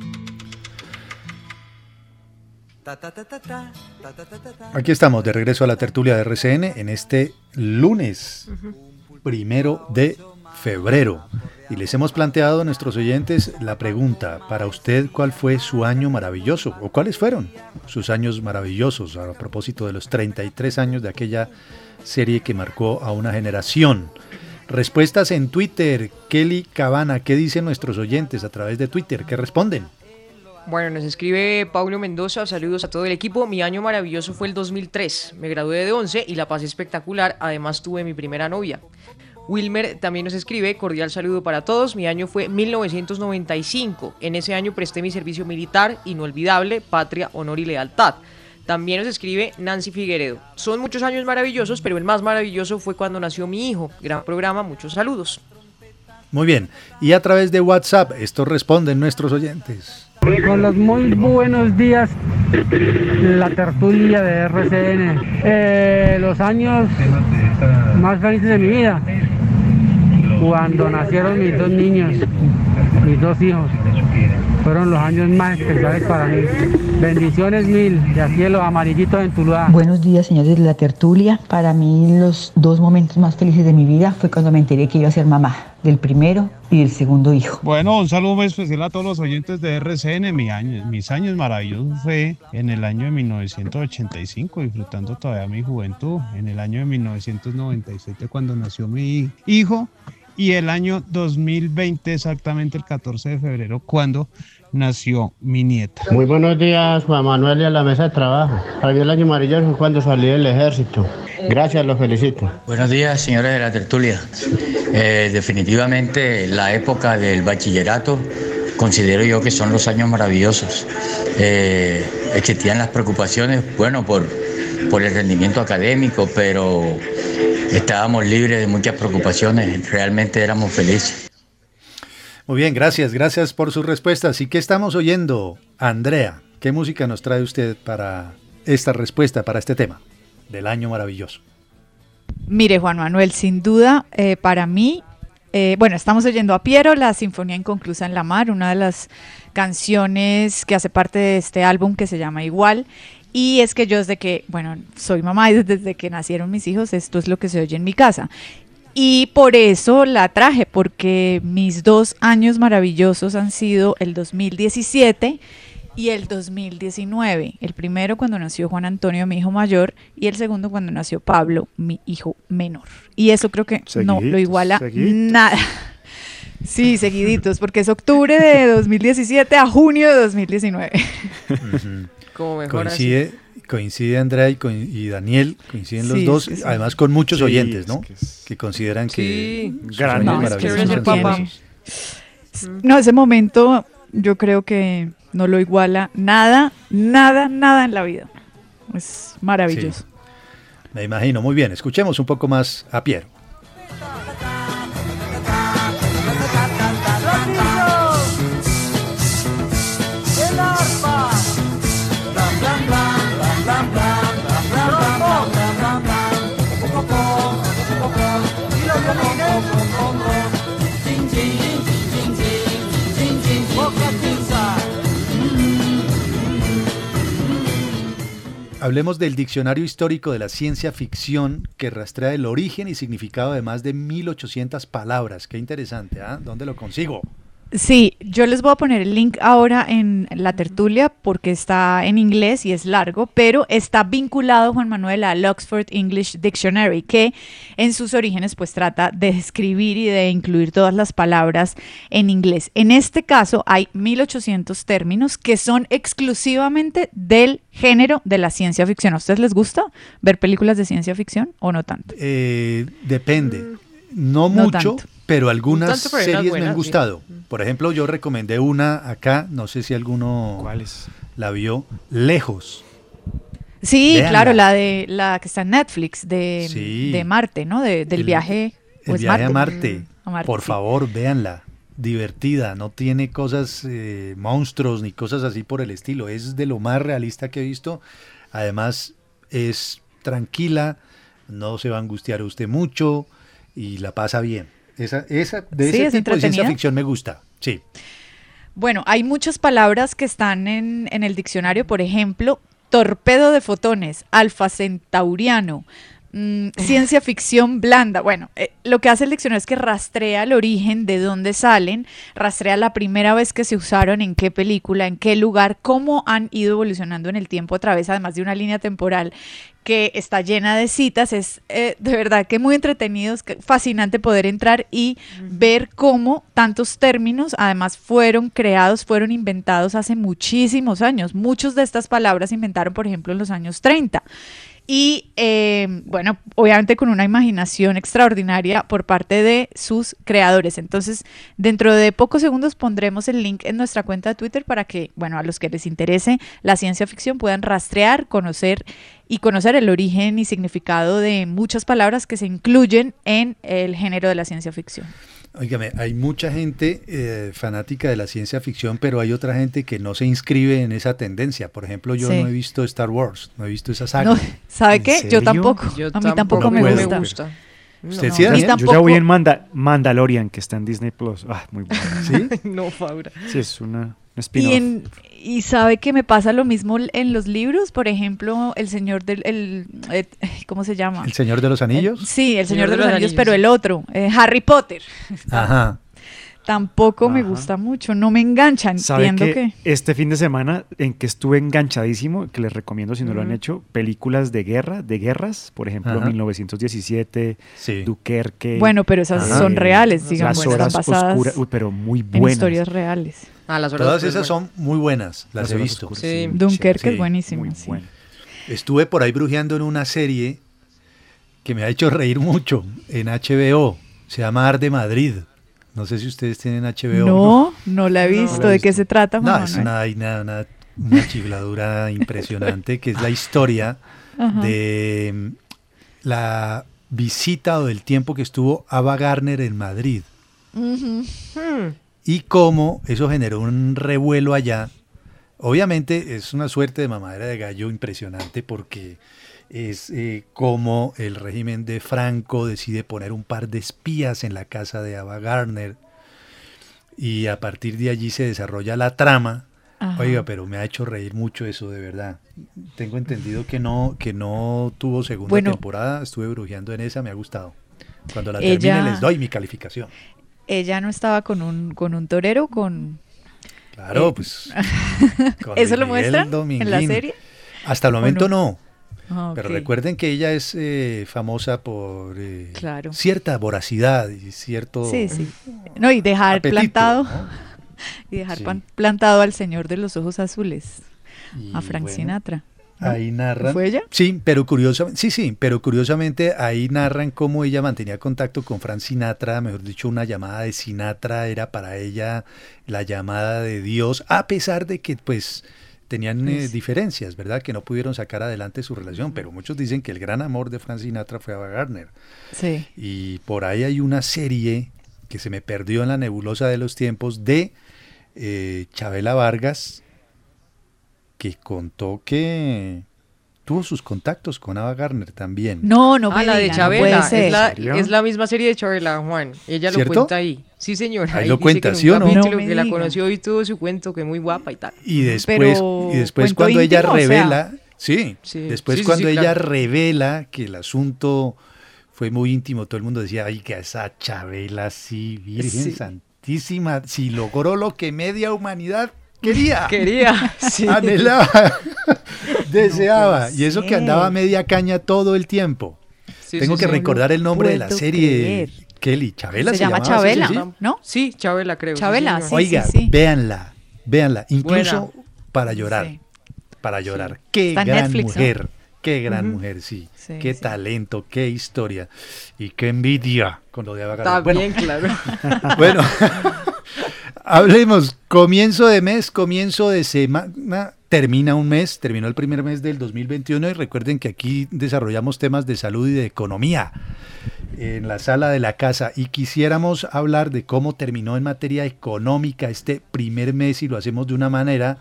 Aquí estamos, de regreso a la tertulia de RCN en este lunes primero de febrero. Y les hemos planteado a nuestros oyentes la pregunta, para usted, ¿cuál fue su año maravilloso? ¿O cuáles fueron sus años maravillosos a propósito de los 33 años de aquella serie que marcó a una generación? Respuestas en Twitter. Kelly Cabana, ¿qué dicen nuestros oyentes a través de Twitter? ¿Qué responden? Bueno, nos escribe Paulo Mendoza, saludos a todo el equipo. Mi año maravilloso fue el 2003. Me gradué de 11 y la pasé espectacular. Además tuve mi primera novia. Wilmer también nos escribe, cordial saludo para todos. Mi año fue 1995. En ese año presté mi servicio militar, inolvidable, patria, honor y lealtad. También nos escribe Nancy Figueredo. Son muchos años maravillosos, pero el más maravilloso fue cuando nació mi hijo. Gran programa, muchos saludos. Muy bien. Y a través de WhatsApp, esto responden nuestros oyentes. Con los muy buenos días, la tertulia de RCN. Eh, los años más felices de mi vida, cuando nacieron mis dos niños, mis dos hijos. Fueron los años más especiales para mí. Bendiciones mil, de aquí en los amarillitos en Tuluá. Buenos días, señores de la tertulia. Para mí los dos momentos más felices de mi vida fue cuando me enteré que iba a ser mamá del primero y del segundo hijo. Bueno, un saludo muy especial a todos los oyentes de RCN. Mi año, mis años maravillosos fue en el año de 1985, disfrutando todavía mi juventud. En el año de 1997, cuando nació mi hijo. Y el año 2020, exactamente el 14 de febrero, cuando nació mi nieta. Muy buenos días, Juan Manuel, y a la mesa de trabajo. Para mí el año maravilloso fue cuando salí del ejército. Gracias, los felicito. Buenos días, señores de la tertulia. Eh, definitivamente la época del bachillerato considero yo que son los años maravillosos. Eh, existían las preocupaciones, bueno, por, por el rendimiento académico, pero estábamos libres de muchas preocupaciones, realmente éramos felices. Muy bien, gracias, gracias por sus respuestas. ¿Y qué estamos oyendo? Andrea, ¿qué música nos trae usted para esta respuesta, para este tema del año maravilloso? Mire, Juan Manuel, sin duda, eh, para mí, eh, bueno, estamos oyendo a Piero, la Sinfonía Inconclusa en la Mar, una de las canciones que hace parte de este álbum que se llama Igual. Y es que yo desde que, bueno, soy mamá y desde que nacieron mis hijos, esto es lo que se oye en mi casa. Y por eso la traje, porque mis dos años maravillosos han sido el 2017 y el 2019. El primero cuando nació Juan Antonio, mi hijo mayor, y el segundo cuando nació Pablo, mi hijo menor. Y eso creo que no lo iguala seguiditos. nada. Sí, seguiditos, porque es octubre de 2017 a junio de 2019. Como mejor Coincide, coincide Andrea y, Daniel, coinciden los Sí, dos, sí, sí. además con muchos Sí, oyentes, es ¿no? Que, consideran que Gran No, es que esos. No, ese momento yo creo que no lo iguala nada, nada, nada en la vida. Es maravilloso. Me imagino, muy bien. Escuchemos un poco más a Piero. Hablemos del diccionario histórico de la ciencia ficción que rastrea el origen y significado de más de 1800 palabras. Qué interesante, ¿ah? ¿Dónde lo consigo? Sí, yo les voy a poner el link ahora en la tertulia porque está en inglés y es largo, pero está vinculado, Juan Manuel, al Oxford English Dictionary, que en sus orígenes pues trata de escribir y de incluir todas las palabras en inglés. En este caso hay 1800 términos que son exclusivamente del género de la ciencia ficción. ¿A ustedes les gusta ver películas de ciencia ficción o no tanto? Eh, depende. No No mucho, tanto. Pero algunas tanto, pero series me han sí. gustado. Por ejemplo, yo recomendé una acá, no sé si alguno la vio, Lejos. Sí, Véanla. claro, la de la que está en Netflix de, Sí. de Marte, ¿no? De- del El- viaje. El ¿o es viaje a Marte. A Marte, Por sí. favor, véanla. Divertida, no tiene cosas, eh, monstruos ni cosas así por el estilo. Es de lo más realista que he visto. Además, es tranquila, no se va a angustiar usted mucho y la pasa bien. Esa, esa, de Sí, ese es tipo de ciencia ficción me gusta. Sí. Bueno, hay muchas palabras que están en, en el diccionario, por ejemplo, torpedo de fotones, alfa centauriano, mm, ciencia ficción blanda. Bueno, eh, lo que hace el diccionario es que rastrea el origen de dónde salen, rastrea la primera vez que se usaron, en qué película, en qué lugar, cómo han ido evolucionando en el tiempo a través, además de una línea temporal que está llena de citas. Es eh, de verdad que muy entretenido, es que fascinante poder entrar y ver cómo tantos términos además fueron creados, fueron inventados hace muchísimos años. Muchos de estas palabras se inventaron, por ejemplo, en los años 30. Y eh, bueno, obviamente con una imaginación extraordinaria por parte de sus creadores. Entonces, dentro de pocos segundos pondremos el link en nuestra cuenta de Twitter para que, bueno, a los que les interese la ciencia ficción puedan rastrear, conocer y conocer el origen y significado de muchas palabras que se incluyen en el género de la ciencia ficción. Óigame, hay mucha gente eh, fanática de la ciencia ficción, pero hay otra gente que no se inscribe en esa tendencia. Por ejemplo, yo Sí. no he visto Star Wars, no he visto esa saga. No, ¿Sabe ¿En qué? Yo tampoco. a mí tampoco me puedo. gusta. ¿Usted No. sí, Daniel? Yo ya voy en Manda- Mandalorian, que está en Disney Plus. Ah, muy bueno. ¿Sí? no, Fabra. Sí, es una, un Y, en- sabe que me pasa lo mismo en los libros, por ejemplo, el señor del, el, eh, ¿cómo se llama? ¿El Señor de los Anillos? Sí, el señor, de los, anillos, pero el otro, eh, Harry Potter. Ajá. Tampoco me gusta mucho, no me engancha, ¿Sabe entiendo que que... este fin de semana en que estuve enganchadísimo, que les recomiendo si no lo han hecho, películas de guerra, de guerras, por ejemplo, Ajá. 1917, Duquerque. Bueno, pero esas son reales, digamos, Las horas basadas oscuras, uy, pero muy En buenas. historias reales. Ah, las Todas esas son muy buenas, las, Las he visto. oscuras, Sí. sí. Dunkerque es buenísimo, sí. Estuve por ahí brujeando en una serie que me ha hecho reír mucho en HBO. Se llama Arde Madrid. No sé si ustedes tienen HBO. No, no la he visto. ¿De qué se trata, No, es una, una, una, una chifladura impresionante que es la historia Ajá. de mm, la visita o del tiempo que estuvo Ava Gardner en Madrid Ujú. Y cómo eso generó un revuelo allá. Obviamente es una suerte de mamadera de gallo impresionante porque es eh, como el régimen de Franco decide poner un par de espías en la casa de Ava Gardner y a partir de allí se desarrolla la trama. Ajá. Oiga, pero me ha hecho reír mucho eso, de verdad. Tengo entendido que no, que no tuvo segunda Bueno. temporada, estuve brujeando en esa, me ha gustado. Cuando la Ella- termine les doy mi calificación. Ella no estaba con un, con un torero, con... Claro, Eh, pues. con ¿Eso lo muestran en la Dominguín. serie? Hasta el ¿O momento no? no. Ah, Pero recuerden que ella es eh, famosa por eh, Claro. cierta voracidad y cierto. Sí, sí. No, y dejar apetito, plantado... ¿no? Y dejar Sí. plantado al señor de los ojos azules, Y a Frank bueno, Sinatra. Ahí narran. ¿Fue ella? Sí, pero curiosamente, sí, sí, pero curiosamente ahí narran cómo ella mantenía contacto con Frank Sinatra, mejor dicho, una llamada de Sinatra era para ella la llamada de Dios, a pesar de que pues tenían eh, Pues- diferencias, ¿verdad? Que no pudieron sacar adelante su relación, pero muchos dicen que el gran amor de Frank Sinatra fue a Gardner. Sí. Y por ahí hay una serie que se me perdió en la nebulosa de los tiempos de eh, Chabela Vargas, que contó que tuvo sus contactos con Ava Gardner también. No, no Ah, la de diga, no Chabela. ser. es, la, es la misma serie de Chabela, Juan. Ella lo cuenta ahí. Sí, señora. Ahí lo dice cuenta, ¿sí o no? No que la conoció y tuvo su cuento, que muy guapa y tal. Y después, Pero, y después ¿cuento cuando ella íntimo? O sea, revela, sí, Sí. después Sí, cuando sí, ella claro. revela que el asunto fue muy íntimo, todo el mundo decía, ay, que esa Chabela sí, Virgen Sí. Santísima. Santísima, si logró lo que media humanidad quería. Quería, sí. Anhelaba, deseaba. y eso que andaba media caña todo el tiempo. Sí, Tengo sí, que sí. recordar el nombre de la serie. creer. Kelly, Chabela Se se, llama llamaba, ¿sí, Chabela? ¿no? Sí, Chabela creo. Chabela, sí, Oiga, sí, sí. véanla, véanla, incluso Buena. para llorar, Sí. para llorar. Qué Está gran Netflix, ¿no? mujer, qué gran mujer, sí. Sí, qué sí. talento, qué historia y qué envidia con lo de Ava Gardner. También, claro. Bueno, hablemos, comienzo de mes, comienzo de semana, termina un mes, terminó el primer mes del 2021 y recuerden que aquí desarrollamos temas de salud y de economía en la sala de la casa. Y quisiéramos hablar de cómo terminó en materia económica este primer mes y lo hacemos de una manera,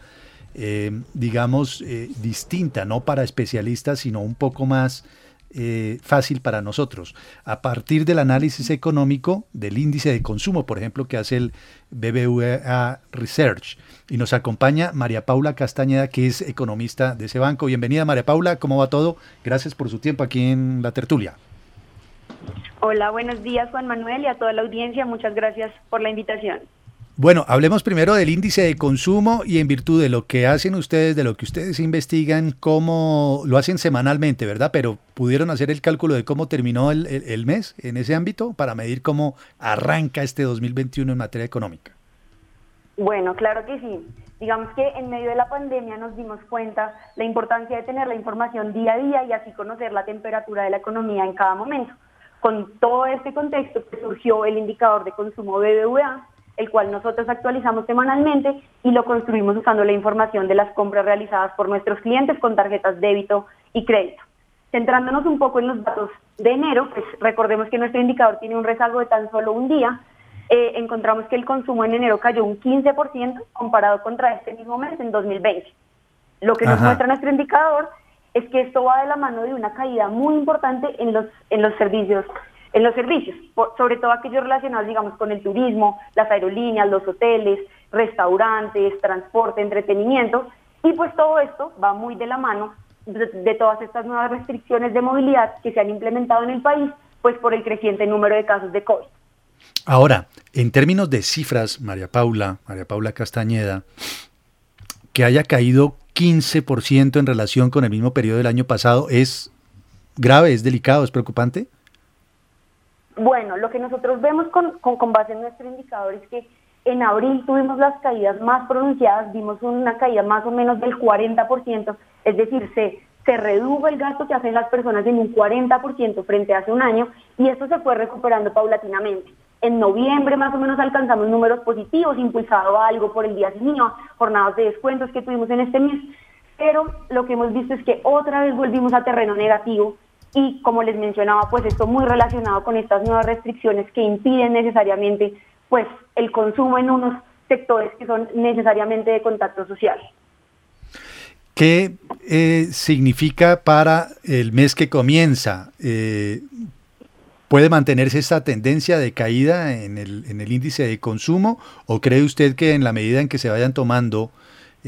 eh, digamos, eh, distinta, no para especialistas, sino un poco más eh, fácil para nosotros. A partir del análisis económico del índice de consumo, por ejemplo, que hace el BBVA Research. Y nos acompaña María Paula Castañeda, que es economista de ese banco. Bienvenida, María Paula, ¿cómo va todo? Gracias por su tiempo aquí en la tertulia. Hola, buenos días Juan Manuel y a toda la audiencia. Muchas gracias por la invitación. Bueno, hablemos primero del índice de consumo y en virtud de lo que hacen ustedes, de lo que ustedes investigan, cómo lo hacen semanalmente, ¿verdad? Pero pudieron hacer el cálculo de cómo terminó el, mes en ese ámbito para medir cómo arranca este 2021 en materia económica. Bueno, claro que sí. Digamos que en medio de la pandemia nos dimos cuenta la importancia de tener la información día a día y así conocer la temperatura de la economía en cada momento. Con todo este contexto pues, surgió el indicador de consumo BBVA, el cual nosotros actualizamos semanalmente y lo construimos usando la información de las compras realizadas por nuestros clientes con tarjetas débito y crédito. Centrándonos un poco en los datos de enero, pues recordemos que nuestro indicador tiene un rezago de tan solo un día, eh, encontramos que el consumo en enero cayó un 15% comparado contra este mismo mes en 2020. Lo que nos muestra nuestro indicador es que esto va de la mano de una caída muy importante en los, en los servicios, en los servicios, sobre todo aquellos relacionados, digamos, con el turismo, las aerolíneas, los hoteles, restaurantes, transporte, entretenimiento, y pues todo esto va muy de la mano de, de todas estas nuevas restricciones de movilidad que se han implementado en el país, pues por el creciente número de casos de COVID. Ahora, en términos de cifras, María Paula, María Paula Castañeda, que haya caído 15% en relación con el mismo periodo del año pasado, ¿es grave, es delicado, es preocupante? Bueno, lo que nosotros vemos con, con, con base en nuestro indicador es que en abril tuvimos las caídas más pronunciadas, vimos una caída más o menos del 40%, es decir, se, se redujo el gasto que hacen las personas en un 40% frente a hace un año y esto se fue recuperando paulatinamente. En noviembre más o menos alcanzamos números positivos, impulsado algo por el día sin IVA, jornadas de descuentos que tuvimos en este mes, pero lo que hemos visto es que otra vez volvimos a terreno negativo y como les mencionaba, pues esto muy relacionado con estas nuevas restricciones que impiden necesariamente pues el consumo en unos sectores que son necesariamente de contacto social. ¿Qué eh, significa para el mes que comienza? Eh, ¿Puede mantenerse esta tendencia de caída en el, en el índice de consumo o cree usted que en la medida en que se vayan tomando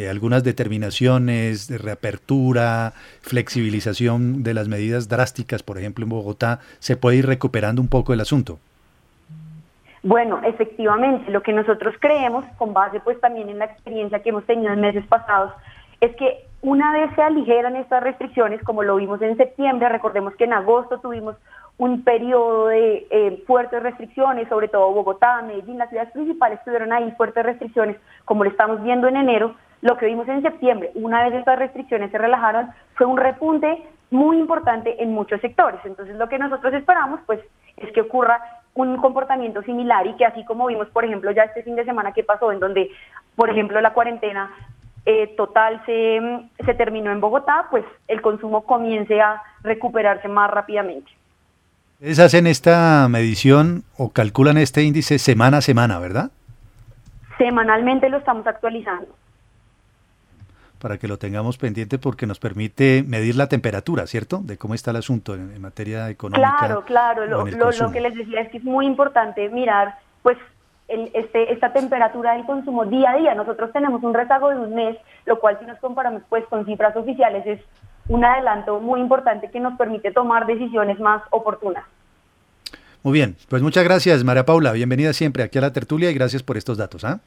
eh, algunas determinaciones de reapertura, flexibilización de las medidas drásticas, por ejemplo en Bogotá, se puede ir recuperando un poco el asunto? Bueno, efectivamente, lo que nosotros creemos, con base pues también en la experiencia que hemos tenido en meses pasados, es que una vez se aligeran estas restricciones, como lo vimos en septiembre, recordemos que en agosto tuvimos un periodo de eh, fuertes restricciones, sobre todo Bogotá, Medellín, las ciudades principales tuvieron ahí fuertes restricciones, como lo estamos viendo en enero, lo que vimos en septiembre, una vez estas restricciones se relajaron, fue un repunte muy importante en muchos sectores. Entonces lo que nosotros esperamos pues es que ocurra un comportamiento similar y que así como vimos, por ejemplo, ya este fin de semana que pasó, en donde, por ejemplo, la cuarentena eh, total se, se terminó en Bogotá, pues el consumo comience a recuperarse más rápidamente. Ustedes hacen esta medición o calculan este índice semana a semana, ¿verdad? Semanalmente lo estamos actualizando. Para que lo tengamos pendiente porque nos permite medir la temperatura, ¿cierto? De cómo está el asunto en, en materia económica. Claro, claro. Lo, lo- que les decía es que es muy importante mirar, pues, el- este, esta temperatura del consumo día a día. Nosotros tenemos un rezago de un mes, lo cual si nos comparamos, pues, con cifras oficiales es un adelanto muy importante que nos permite tomar decisiones más oportunas. Muy bien, pues muchas gracias María Paula, bienvenida siempre aquí a la tertulia y gracias por estos datos. ¿ah?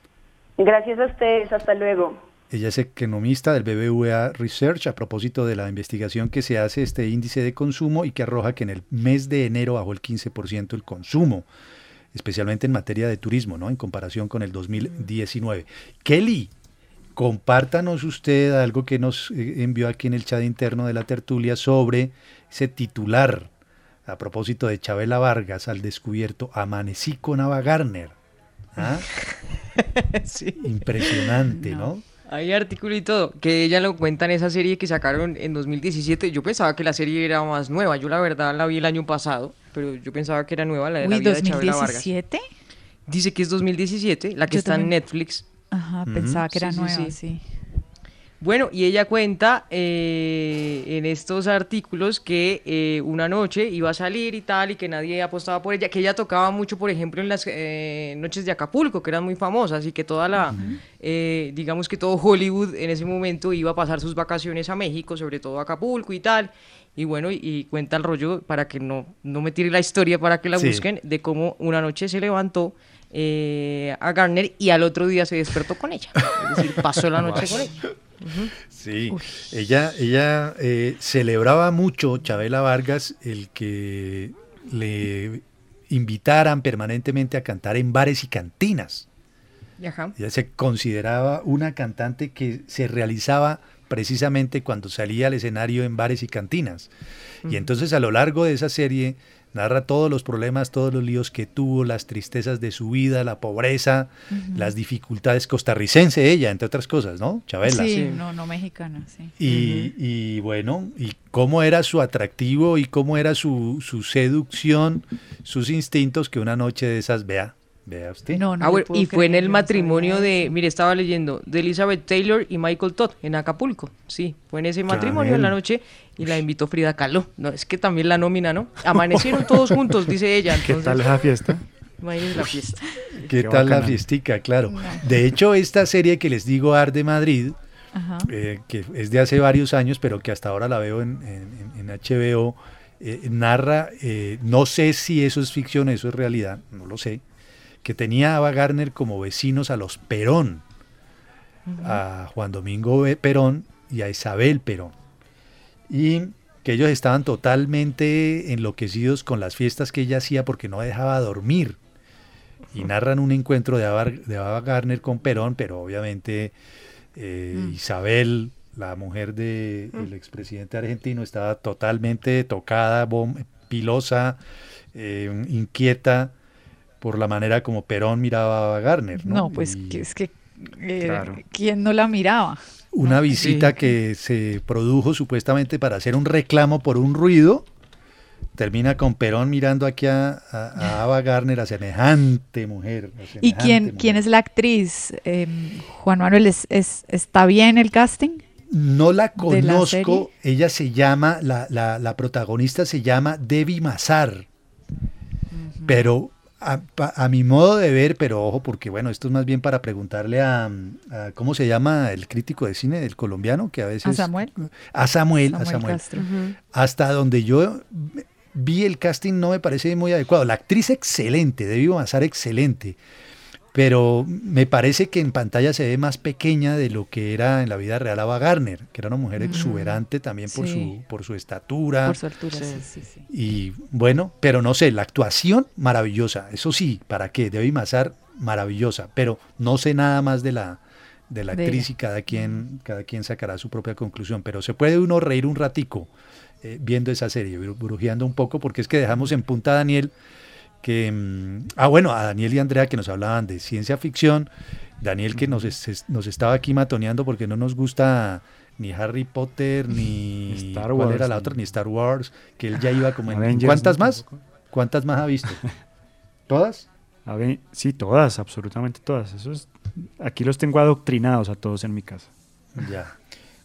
Gracias a ustedes, hasta luego. Ella es economista del BBVA Research a propósito de la investigación que se hace este índice de consumo y que arroja que en el mes de enero bajó el 15% el consumo, especialmente en materia de turismo, ¿no? En comparación con el 2019. Kelly, compártanos usted algo que nos eh, envió aquí en el chat interno de la tertulia sobre ese titular a propósito de Chabela Vargas al descubierto Amanecí con Ava Garner. ¿Ah? Impresionante, ¿no? Hay artículo y todo, que ella lo cuenta en esa serie que sacaron en 2017. Yo pensaba que la serie era más nueva. Yo la verdad la vi el año pasado, pero yo pensaba que era nueva la de la Uy, vida de Chabela Vargas. ¿2017? Dice que es 2017, la que Yo está en Netflix. Ajá, pensaba que era Sí, sí, nueva, sí. sí. Bueno, y ella cuenta eh, en estos artículos que eh, una noche iba a salir y tal, y que nadie apostaba por ella, que ella tocaba mucho, por ejemplo, en las eh, noches de Acapulco, que eran muy famosas, y que toda la, eh, digamos que todo Hollywood en ese momento iba a pasar sus vacaciones a México, sobre todo a Acapulco y tal. Y bueno, y, y cuenta el rollo para que no, no me tire la historia para que la Sí. busquen, de cómo una noche se levantó eh, a Garner y al otro día se despertó con ella. Es decir, pasó la noche con ella. Sí, ella, ella eh, celebraba mucho, Chabela Vargas, el que le invitaran permanentemente a cantar en bares y cantinas. Ajá. Ella se consideraba una cantante que se realizaba precisamente cuando salía al escenario en bares y cantinas. Y entonces a lo largo de esa serie narra todos los problemas, todos los líos que tuvo, las tristezas de su vida, la pobreza, las dificultades costarricense ella, entre otras cosas, ¿no? Chabela. Sí, no, no mexicana, sí. Y, y bueno, y cómo era su atractivo y cómo era su, su seducción, sus instintos, que una noche de esas, vea, vea usted. No, Ah, bueno, y fue en el matrimonio de, mire, estaba leyendo, de Elizabeth Taylor y Michael Todd en Acapulco. Sí, fue en ese matrimonio en la noche y la invitó Frida Kahlo. No, es que también la nómina, ¿no? Amanecieron todos juntos, dice ella. ¿Qué tal esa fiesta? Imagínense la fiesta. ¿Qué, Qué tal la fiestica? Claro. De hecho, esta serie que les digo, Arde Madrid, Ajá. eh, que es de hace varios años, pero que hasta ahora la veo en, en- en HBO, eh, narra, eh, no sé si eso es ficción, eso es realidad, no lo sé, que tenía a Ava Gardner como vecinos a los Perón, a Juan Domingo Perón y a Isabel Perón. Y que ellos estaban totalmente enloquecidos con las fiestas que ella hacía porque no dejaba dormir. Y narran un encuentro de Ava, de Ava Gardner con Perón, pero obviamente eh, Mm. Isabel, la mujer del expresidente argentino, estaba totalmente tocada, bom- pilosa, eh, inquieta por la manera como Perón miraba a Ava Gardner. ¿no? No, pues Y es que eh, Claro. ¿quién no la miraba? una visita Sí. que se produjo supuestamente para hacer un reclamo por un ruido. Termina con Perón mirando aquí a, a, a Ava Gardner, a semejante mujer. a ¿Y quién, mujer. quién es la actriz? Eh, Juan Manuel, ¿es, es- ¿está bien el casting? No la conozco. Ella se llama, la, la, la protagonista se llama Debbie Mazar. Pero a, pa- a mi modo de ver, pero ojo, porque bueno, esto es más bien para preguntarle a, a- ¿cómo se llama el crítico de cine del colombiano? Que a veces... ¿A Samuel? A Samuel, a Samuel Samuel. Castro. Hasta donde yo vi el casting no me parece muy adecuado. La actriz excelente, Debbie Mazar excelente, pero me parece que en pantalla se ve más pequeña de lo que era en la vida real Ava Garner, que era una mujer exuberante también por, Sí. su, por su estatura. Por su altura, sí, sí, sí. Y bueno, pero no sé, la actuación maravillosa, eso sí, ¿para qué? Debbie Mazar maravillosa, pero no sé nada más de la de la De actriz ella. y cada quien cada quien sacará su propia conclusión, pero se puede uno reír un ratico eh, viendo esa serie, bru- brujeando un poco, porque es que dejamos en punta a Daniel que mm, ah bueno, a Daniel y Andrea que nos hablaban de ciencia ficción, Daniel que nos es- nos estaba aquí matoneando porque no nos gusta ni Harry Potter ni Star ¿cuál Wars, era la otra? ni Star Wars, que él ya iba como en Avengers, ¿Cuántas ¿no? más? ¿Cuántas más ha visto? ¿Todas? A ver, sí, todas, absolutamente todas. Eso es, aquí los tengo adoctrinados a todos en mi casa. Ya.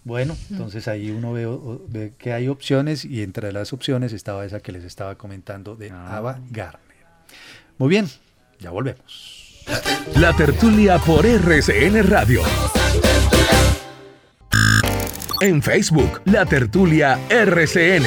Bueno, entonces ahí uno ve, ve que hay opciones y entre las opciones estaba esa que les estaba comentando de Ava Gardner. Muy bien, ya volvemos. La tertulia por RCN Radio. En Facebook, la tertulia RCN.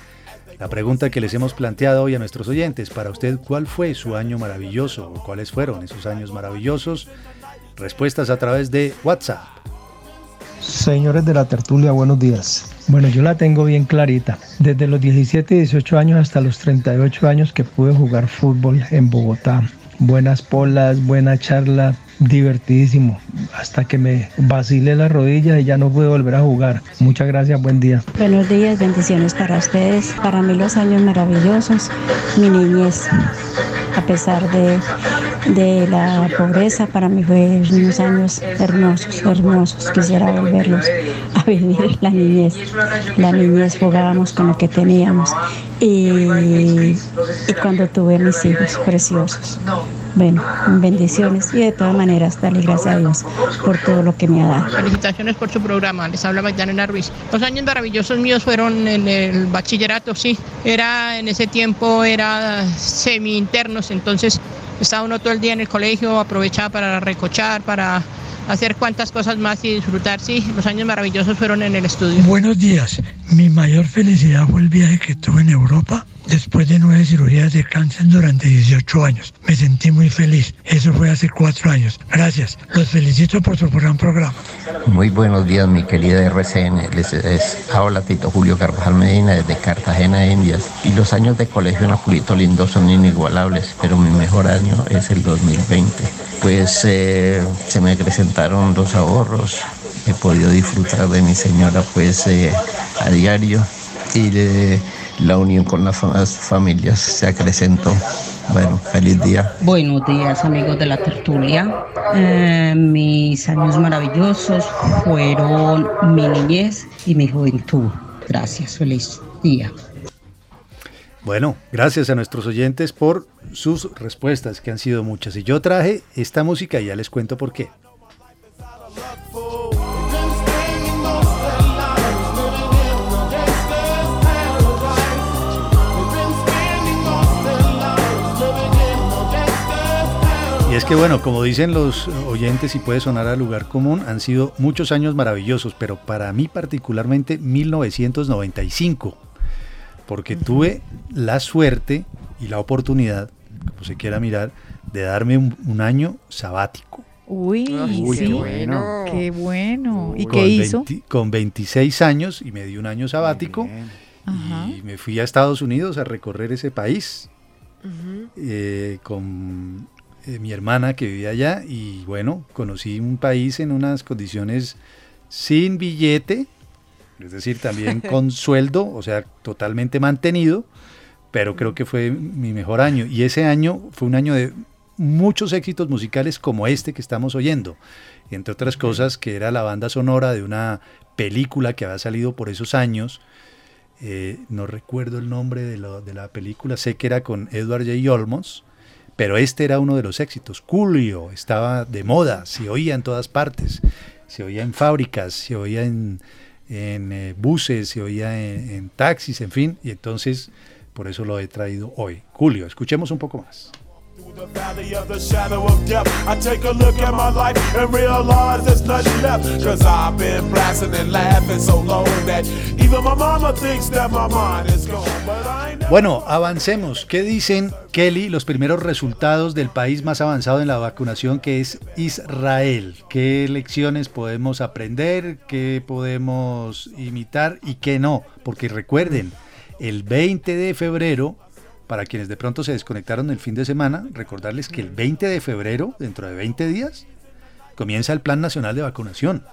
La pregunta que les hemos planteado hoy a nuestros oyentes, para usted, ¿cuál fue su año maravilloso o cuáles fueron esos años maravillosos? Respuestas a través de WhatsApp. Señores de la tertulia, buenos días. Bueno, yo la tengo bien clarita. Desde los 17 y 18 años hasta los 38 años que pude jugar fútbol en Bogotá. Buenas polas, buena charla, divertidísimo. Hasta que me vacile la rodilla y ya no pude volver a jugar. Muchas gracias, buen día. Buenos días, bendiciones para ustedes. Para mí los años maravillosos, mi niñez. A pesar de, de la pobreza, para mí fue unos años hermosos, hermosos. Quisiera volverlos a vivir la niñez. La niñez jugábamos con lo que teníamos. Y, y cuando tuve mis hijos preciosos. Bueno, bendiciones y de todas maneras, darle gracias a Dios por todo lo que me ha dado. Felicitaciones por su programa, les habla Magdalena Ruiz. Los años maravillosos míos fueron en el bachillerato, sí. Era en ese tiempo, era semi internos, entonces estaba uno todo el día en el colegio, aprovechaba para recochar, para hacer cuantas cosas más y disfrutar, sí. Los años maravillosos fueron en el estudio. Buenos días. Mi mayor felicidad fue el viaje que tuve en Europa después de nueve cirugías de cáncer durante 18 años. Me sentí muy feliz. Eso fue hace cuatro años. Gracias. Los felicito por su gran programa. Muy buenos días, mi querida RCN. Les es, habla Tito Julio Carvajal Medina desde Cartagena, Indias. Y los años de colegio en Apulito Lindo son inigualables, pero mi mejor año es el 2020. Pues eh, se me presentaron los ahorros. He podido disfrutar de mi señora pues eh, a diario y de la unión con las familias se acrecentó. Bueno, feliz día. Buenos días amigos de la tertulia. Eh, mis años maravillosos fueron mi niñez y mi juventud. Gracias, feliz día. Bueno, gracias a nuestros oyentes por sus respuestas, que han sido muchas. Y yo traje esta música y ya les cuento por qué. Y es que bueno, como dicen los oyentes y puede sonar a lugar común, han sido muchos años maravillosos, pero para mí particularmente 1995, porque tuve la suerte y la oportunidad, como se quiera mirar, de darme un, un año sabático. Uy, Uy, sí, qué bueno. Qué bueno. ¿Y Con qué hizo? 20 con 26 años y me di un año sabático Ajá. y me fui a Estados Unidos a recorrer ese país eh, con eh, mi hermana que vivía allá y bueno, conocí un país en unas condiciones sin billete, es decir, también con sueldo, o sea, totalmente mantenido, pero creo que fue mi mejor año y ese año fue un año de muchos éxitos musicales como este que estamos oyendo, entre otras cosas que era la banda sonora de una película que había salido por esos años, eh, no recuerdo el nombre de, lo- de la película, sé que era con Edward J. Olmos, pero este era uno de los éxitos. Julio estaba de moda, se oía en todas partes, se oía en fábricas, se oía en, en, eh, buses, se oía en, en taxis, en fin, y entonces por eso lo he traído hoy. Julio, escuchemos un poco más. Bueno, avancemos. ¿Qué dicen, Kelly, los primeros resultados del país más avanzado en la vacunación, que es Israel? ¿Qué lecciones podemos aprender? ¿Qué podemos imitar y qué no? Porque recuerden, el 20 de febrero, para quienes de pronto se desconectaron el fin de semana, recordarles que el 20 de febrero, dentro de 20 días, comienza el Plan Nacional de Vacunación.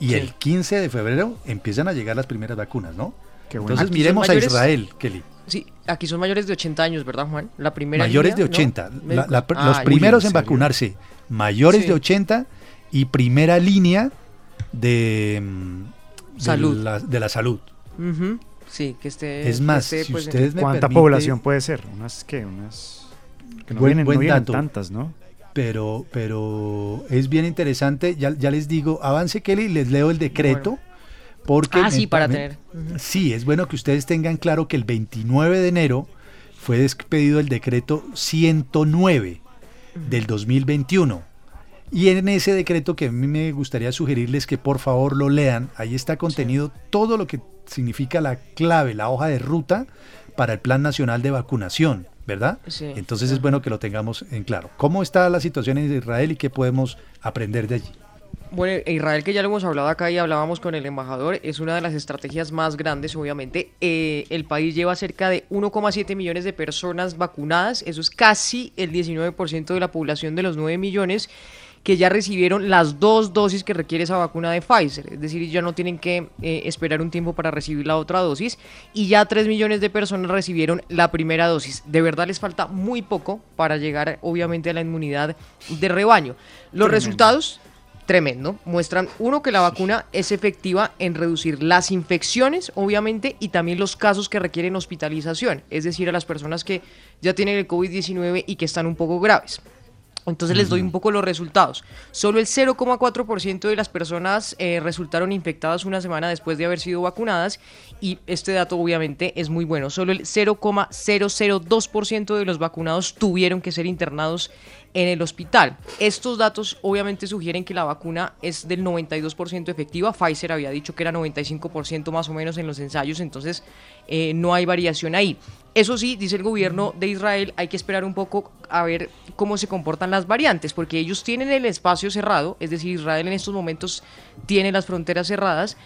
Y Sí. el 15 de febrero empiezan a llegar las primeras vacunas, ¿no? bueno. Entonces Aquí miremos mayores- a Israel, Kelly. Sí, aquí son mayores de 80 años, ¿verdad, Juan? La primera Mayores línea, de 80. ¿no? La- la- Médicos. los Ay, primeros en vacunarse, mayores Sí. de 80 y primera línea de, mm, Salud. De la, de la salud. Sí, que esté. Es más, que esté, si pues, en- ustedes me ¿Cuánta permite- población puede ser? Unas qué, unas que no Buen- vienen, no buen vienen dato. tantas, ¿no? Pero, pero es bien interesante. Ya, ya les digo, avance Kelly, les leo el decreto. Porque Ah, me- sí, para me- tener. Sí, es bueno que ustedes tengan claro que el 29 de enero fue despedido el decreto 109 del 2021. Y en ese decreto que a mí me gustaría sugerirles que por favor lo lean, ahí está contenido todo lo que significa la clave, la hoja de ruta para el Plan Nacional de Vacunación, ¿verdad? Sí. Entonces es bueno que lo tengamos en claro. ¿Cómo está la situación en Israel y qué podemos aprender de allí? Bueno, Israel, que ya lo hemos hablado acá y hablábamos con el embajador, es una de las estrategias más grandes, obviamente. Eh, el país lleva cerca de 1,7 millones de personas vacunadas, eso es casi el 19% de la población de los 9 millones que ya recibieron las dos dosis que requiere esa vacuna de Pfizer, es decir, ya no tienen que eh, esperar un tiempo para recibir la otra dosis y ya 3 millones de personas recibieron la primera dosis. De verdad les falta muy poco para llegar obviamente a la inmunidad de rebaño. Los Tremendo. resultados tremendo. Muestran, uno, que la vacuna es efectiva en reducir las infecciones, obviamente, y también los casos que requieren hospitalización, es decir, a las personas que ya tienen el COVID-19 y que están un poco graves. Entonces les doy un poco los resultados. Solo el 0,4% de las personas eh, resultaron infectadas una semana después de haber sido vacunadas y este dato obviamente es muy bueno. Solo el 0,002% de los vacunados tuvieron que ser internados en el hospital. Estos datos obviamente sugieren que la vacuna es del 92% efectiva. Pfizer había dicho que era 95% más o menos en los ensayos, entonces eh, no hay variación ahí. Eso sí, dice el gobierno de Israel, hay que esperar un poco a ver cómo se comportan las variantes, porque ellos tienen el espacio cerrado, es decir, Israel en estos momentos tiene las fronteras cerradas,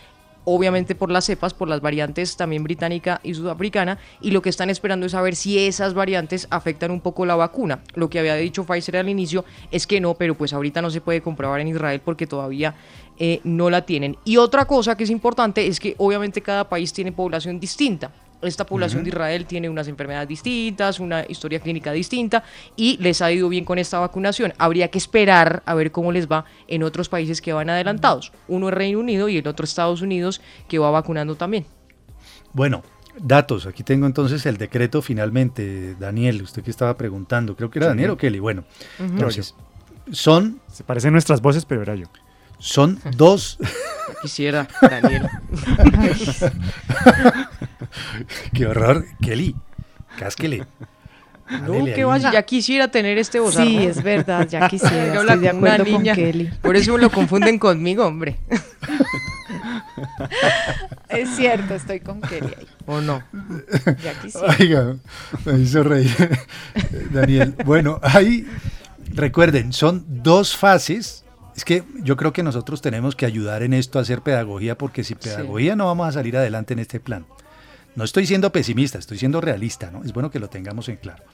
obviamente por las cepas, por las variantes también británica y sudafricana, y lo que están esperando es saber si esas variantes afectan un poco la vacuna. Lo que había dicho Pfizer al inicio es que no, pero pues ahorita no se puede comprobar en Israel porque todavía eh, no la tienen. Y otra cosa que es importante es que obviamente cada país tiene población distinta. Esta población de Israel tiene unas enfermedades distintas, una historia clínica distinta y les ha ido bien con esta vacunación. Habría que esperar a ver cómo les va en otros países que van adelantados. Uno es Reino Unido y el otro Estados Unidos que va vacunando también. Bueno, datos. Aquí tengo entonces el decreto finalmente, Daniel, usted que estaba preguntando, creo que era Sí. Daniel o Kelly. Bueno, Ujú. entonces, son... Se parecen nuestras voces, pero era yo. Son dos... Quisiera, Daniel. Qué horror, Kelly. Cásquele. No, que vaya, ya quisiera tener este bozarrón. Sí, es verdad, ya quisiera, estoy de acuerdo con niña. Kelly. Por eso lo confunden conmigo, hombre. Es cierto, estoy con Kelly ahí. ¿O no? Ya quisiera. Oiga, me hizo reír Daniel. Bueno, ahí recuerden, son dos fases. Es que yo creo que nosotros tenemos que ayudar en esto a hacer pedagogía, porque sin pedagogía no vamos a salir adelante en este plan. No estoy siendo pesimista, estoy siendo realista, ¿no? Es bueno que lo tengamos en claro.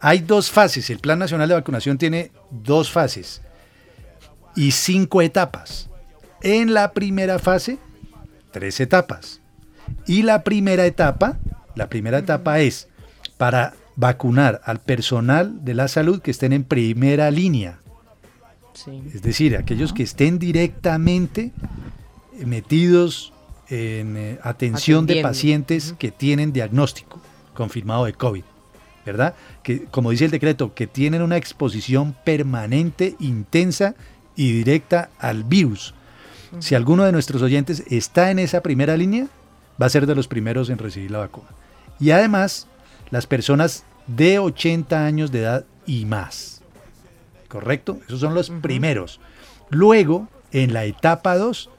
Hay dos fases. El Plan Nacional de Vacunación tiene dos fases y cinco etapas. En la primera fase, tres etapas. Y la primera etapa, la primera etapa es para vacunar al personal de la salud que estén en primera línea. Es decir, aquellos que estén directamente metidos en eh, atención de pacientes que tienen diagnóstico confirmado de COVID, ¿verdad? Que, como dice el decreto, que tienen una exposición permanente, intensa y directa al virus. Si alguno de nuestros oyentes está en esa primera línea, va a ser de los primeros en recibir la vacuna. Y además, las personas de 80 años de edad y más. ¿Correcto? Esos son los primeros. Luego, en la etapa 2,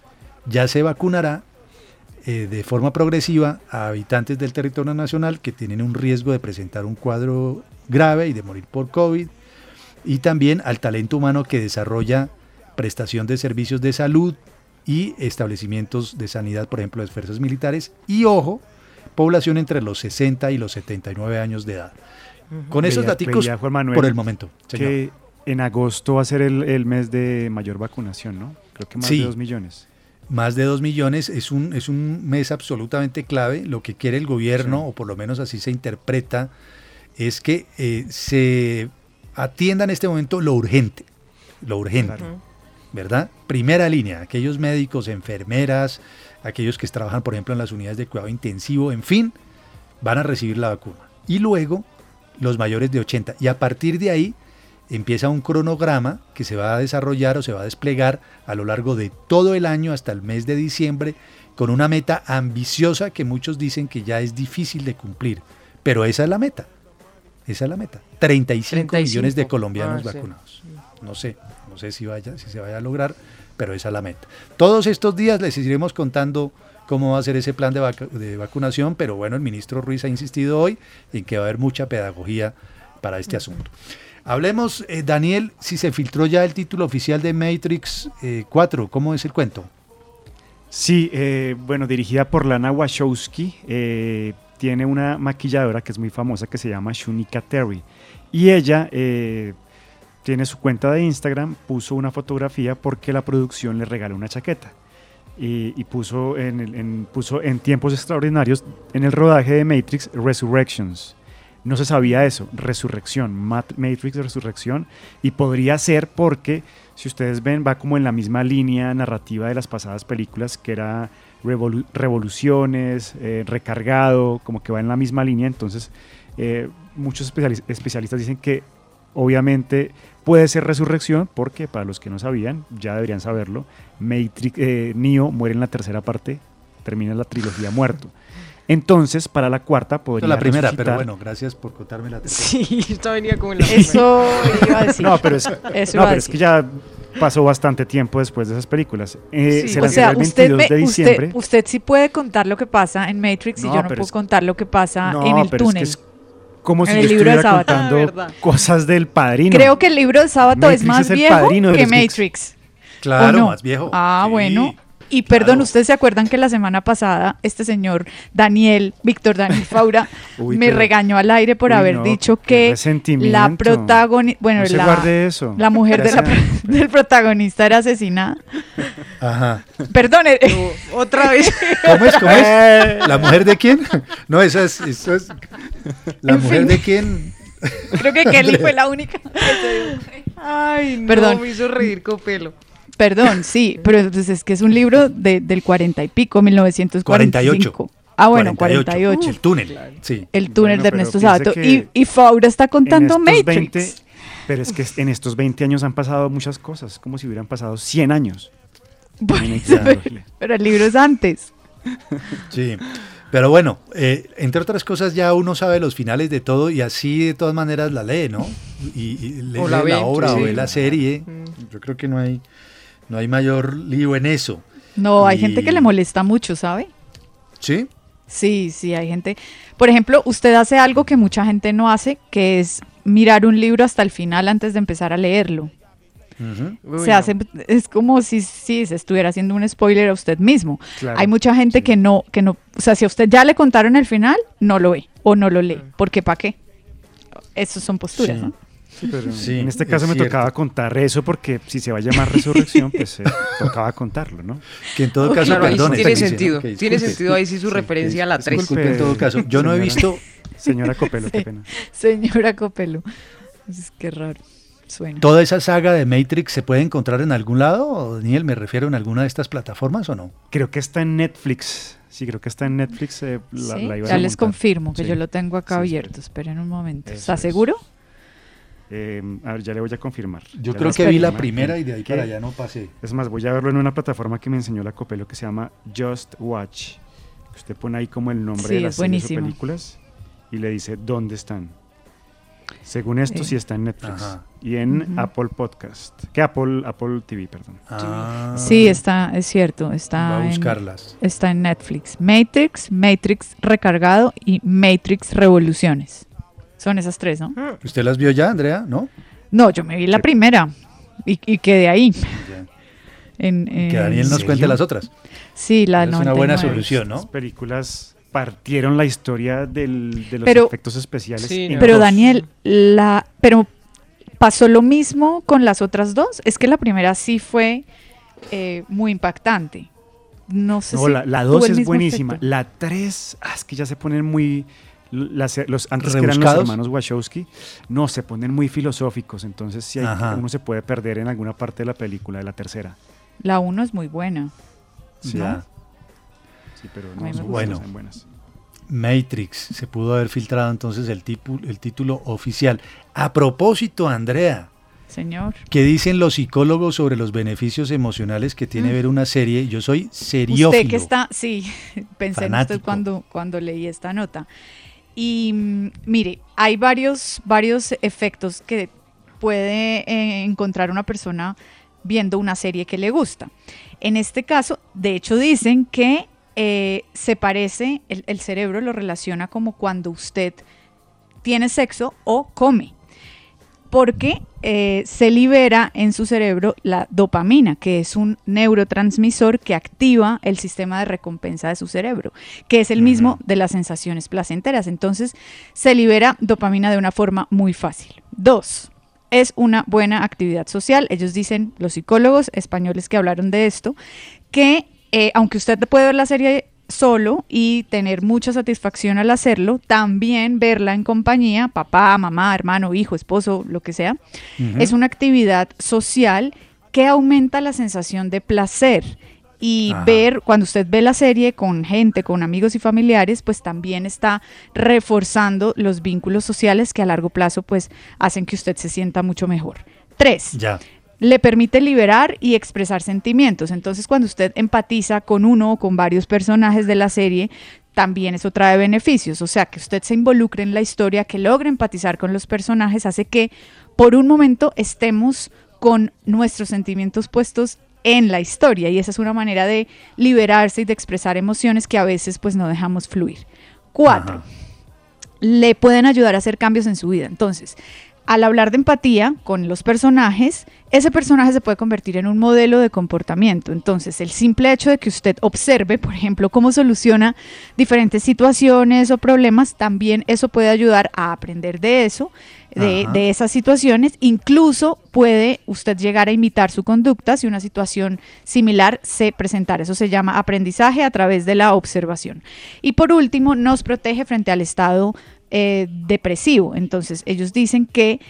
ya se vacunará eh, de forma progresiva a habitantes del territorio nacional que tienen un riesgo de presentar un cuadro grave y de morir por COVID. Y también al talento humano que desarrolla prestación de servicios de salud y establecimientos de sanidad, por ejemplo, de fuerzas militares. Y ojo, población entre los 60 y los 79 años de edad. Con esos Manuel, por el momento. señor. Que en agosto va a ser el, el mes de mayor vacunación, ¿no? Creo que más Sí. de 2 millones. Más de 2 millones es un, es un mes absolutamente clave. Lo que quiere el gobierno, o por lo menos así se interpreta, es que eh, se atienda en este momento lo urgente. Lo urgente. Claro. ¿Verdad? Primera línea, aquellos médicos, enfermeras, aquellos que trabajan, por ejemplo, en las unidades de cuidado intensivo, en fin, van a recibir la vacuna. Y luego los mayores de 80. Y a partir de ahí empieza un cronograma que se va a desarrollar o se va a desplegar a lo largo de todo el año hasta el mes de diciembre con una meta ambiciosa que muchos dicen que ya es difícil de cumplir. Pero esa es la meta. Esa es la meta. 35, 35. millones de colombianos Ah, sí. vacunados. No sé, no sé si, vaya, si se vaya a lograr, pero esa es la meta. Todos estos días les iremos contando cómo va a ser ese plan de vacunación, pero bueno, el ministro Ruiz ha insistido hoy en que va a haber mucha pedagogía para este asunto. Hablemos, eh, Daniel, si se filtró ya el título oficial de Matrix eh, 4, ¿cómo es el cuento? Sí, eh, bueno, dirigida por Lana Wachowski, eh, tiene una maquilladora que es muy famosa que se llama Shunika Terry. Y ella eh, tiene su cuenta de Instagram, puso una fotografía porque la producción le regaló una chaqueta. Y, puso, en, en- puso en tiempos extraordinarios en el rodaje de Matrix Resurrections. No se sabía eso, resurrección, Mat- Matrix Resurrección, y podría ser porque, si ustedes ven, va como en la misma línea narrativa de las pasadas películas, que era revolu- revoluciones, eh, recargado, como que va en la misma línea, entonces eh, muchos especialis- especialistas dicen que obviamente puede ser resurrección, porque para los que no sabían, ya deberían saberlo, Matrix, eh, Neo muere en la tercera parte, termina la trilogía muerto. Entonces, para la cuarta podría la primera, pero bueno, gracias por contarme la tercera. Sí, esta venía como en la Eso iba a decir. No, pero es, no, pero que ya pasó bastante tiempo después de esas películas. Eh, Sí, se o lanzó sea, el usted, 22 ve- de usted, diciembre. usted sí puede contar lo que pasa en Matrix y yo no puedo es- contar lo que pasa No, en el pero es que túnel. es como si yo el libro de estuviera Sábato. Ah, contando cosas del padrino. Creo que el libro de Sábado es Matrix más es viejo que. Matrix. Claro, más viejo. Ah, Sí, bueno. Y perdón, ¿ustedes se acuerdan que la semana pasada este señor Daniel, Víctor Daniel Faura, Uy, me pero- regañó al aire por Uy, haber no, dicho que la protagonista, bueno, No la, eso. la mujer de la Ya sea- pro- del protagonista era asesinada? Ajá. Perdón, eh, Otra vez. ¿Cómo es? ¿Cómo es? ¿La mujer de quién? No, esa es, eso es. ¿La En mujer fin. de quién? creo que Kelly fue la única. Ay, no, Perdón. me hizo reír Copelo. Perdón, sí, pero entonces es que es un libro de, del 40 y pico, 1945. 48. Ah, bueno, 48. El túnel. Sí. El túnel Bueno, de Ernesto Sabato. Y, y Faura está contando Matrix. 20 pero es que en estos 20 años han pasado muchas cosas, como si hubieran pasado 100 años. Tecnología. pero el libro es antes. Sí. Pero bueno, eh, entre otras cosas ya uno sabe los finales de todo y así de todas maneras la lee, ¿no? Y, y lee O la, obra sí. o ve la serie. Yo creo que no hay, no hay mayor lío en eso. No, hay gente que le molesta mucho, ¿sabe? ¿Sí? Sí, sí, hay gente. Por ejemplo, usted hace algo que mucha gente no hace, que es mirar un libro hasta el final antes de empezar a leerlo. se hace, es como si, si se estuviera haciendo un spoiler a usted mismo. Claro, Hay mucha gente que no, que no, o sea, si a usted ya le contaron el final, no lo ve o no lo lee, porque ¿para qué? Esas son posturas, Sí. ¿no? Sí, pero Sí, en este es caso me cierto. tocaba contar eso porque si se va a llamar resurrección, pues eh, tocaba contarlo, ¿no? Que en todo caso, claro, ahí sí perdone, tiene sentido. Tiene sentido ahí sí su referencia a la 3. Disculpe en todo caso. Yo no he Señora- visto, Señora Copelo, qué pena. Señora Copelo. Es que raro. Suena. ¿Toda esa saga de Matrix se puede encontrar en algún lado? ¿O, Daniel, me refiero en alguna de estas plataformas o no? Creo que está en Netflix. Sí, creo que está en Netflix. eh, la, Sí, la iba a ya les montar. confirmo que Sí. yo lo tengo acá Sí, abierto. Esperen un momento. ¿Está es. Eh, a ver, ya le voy a confirmar. Yo Ya creo que vi la primera y de ahí que- para allá no pasé. Es más, voy a verlo en una plataforma que me enseñó la Copelo que se llama Just Watch. Usted pone ahí como el nombre Sí, de las series o películas y le dice dónde están. Según esto, Sí. sí está en Netflix Ajá. y en. Apple Podcast. Que Apple, Apple TV, perdón. Ah, Sí, está, es cierto. Está Va a en- buscarlas. está en Netflix. Matrix, Matrix Recargado y Matrix Revoluciones. Son esas tres, ¿no? ¿Usted las vio ya, Andrea? ¿No? No, yo me vi la primera y, y quedé ahí. Que Daniel nos ¿En cuente las otras. Sí, la Es una buena 99. solución, Las ¿no? películas partieron la historia del- de los Pero- efectos especiales. Sí, Pero dos. Daniel, la, pero pasó lo mismo con las otras dos. Es que la primera sí fue eh, muy impactante. No sé No, si la, la tuvo 2 el es buenísima. efecto. La 3, es que ya se ponen muy. Las, los, antes que eran los hermanos Wachowski, no, se ponen muy filosóficos. Entonces, sí hay- Ajá. uno se puede perder en alguna parte de la película, de la tercera. La uno es muy buena. Sí. Ya. Sí, pero no son. Bueno. buenas. Matrix, se pudo haber filtrado entonces el, tipu- el título oficial. A propósito, Andrea, Señor. ¿qué dicen los psicólogos sobre los beneficios emocionales que tiene Mm. ver una serie? Yo soy seriófilo. Usted que está, sí, pensé en Fanático. usted cuando, cuando leí esta nota. Y mire, hay varios, varios efectos que puede eh, encontrar una persona viendo una serie que le gusta. En este caso, de hecho, dicen que eh, se parece, el cerebro lo relaciona como cuando usted tiene sexo o come porque eh, se libera en su cerebro la dopamina, que es un neurotransmisor que activa el sistema de recompensa de su cerebro, que es el mismo de las sensaciones placenteras. Entonces, se libera dopamina de una forma muy fácil. Dos, es una buena actividad social. Ellos dicen, los psicólogos españoles que hablaron de esto, que eh, aunque usted puede ver la serie solo y tener mucha satisfacción al hacerlo, también verla en compañía, papá, mamá, hermano, hijo, esposo, lo que sea, es una actividad social que aumenta la sensación de placer. Y Ajá. ver, cuando usted ve la serie con gente, con amigos y familiares, pues también está reforzando los vínculos sociales que a largo plazo pues hacen que usted se sienta mucho mejor. Tres, Ya. Le permite liberar y expresar sentimientos. Entonces, cuando usted empatiza con uno o con varios personajes de la serie, también eso trae beneficios. O sea, que usted se involucre en la historia, que logre empatizar con los personajes, hace que por un momento estemos con nuestros sentimientos puestos en la historia y esa es una manera de liberarse y de expresar emociones que a veces pues no dejamos fluir. Cuatro, le pueden ayudar a hacer cambios en su vida. Entonces, al hablar de empatía con los personajes, ese personaje se puede convertir en un modelo de comportamiento. Entonces, el simple hecho de que usted observe, por ejemplo, cómo soluciona diferentes situaciones o problemas, también eso puede ayudar a aprender de eso, de, esas situaciones. Incluso puede usted llegar a imitar su conducta si una situación similar se presentara. Eso se llama aprendizaje a través de la observación. Y por último, nos protege frente al estado eh, depresivo. Entonces, ellos dicen que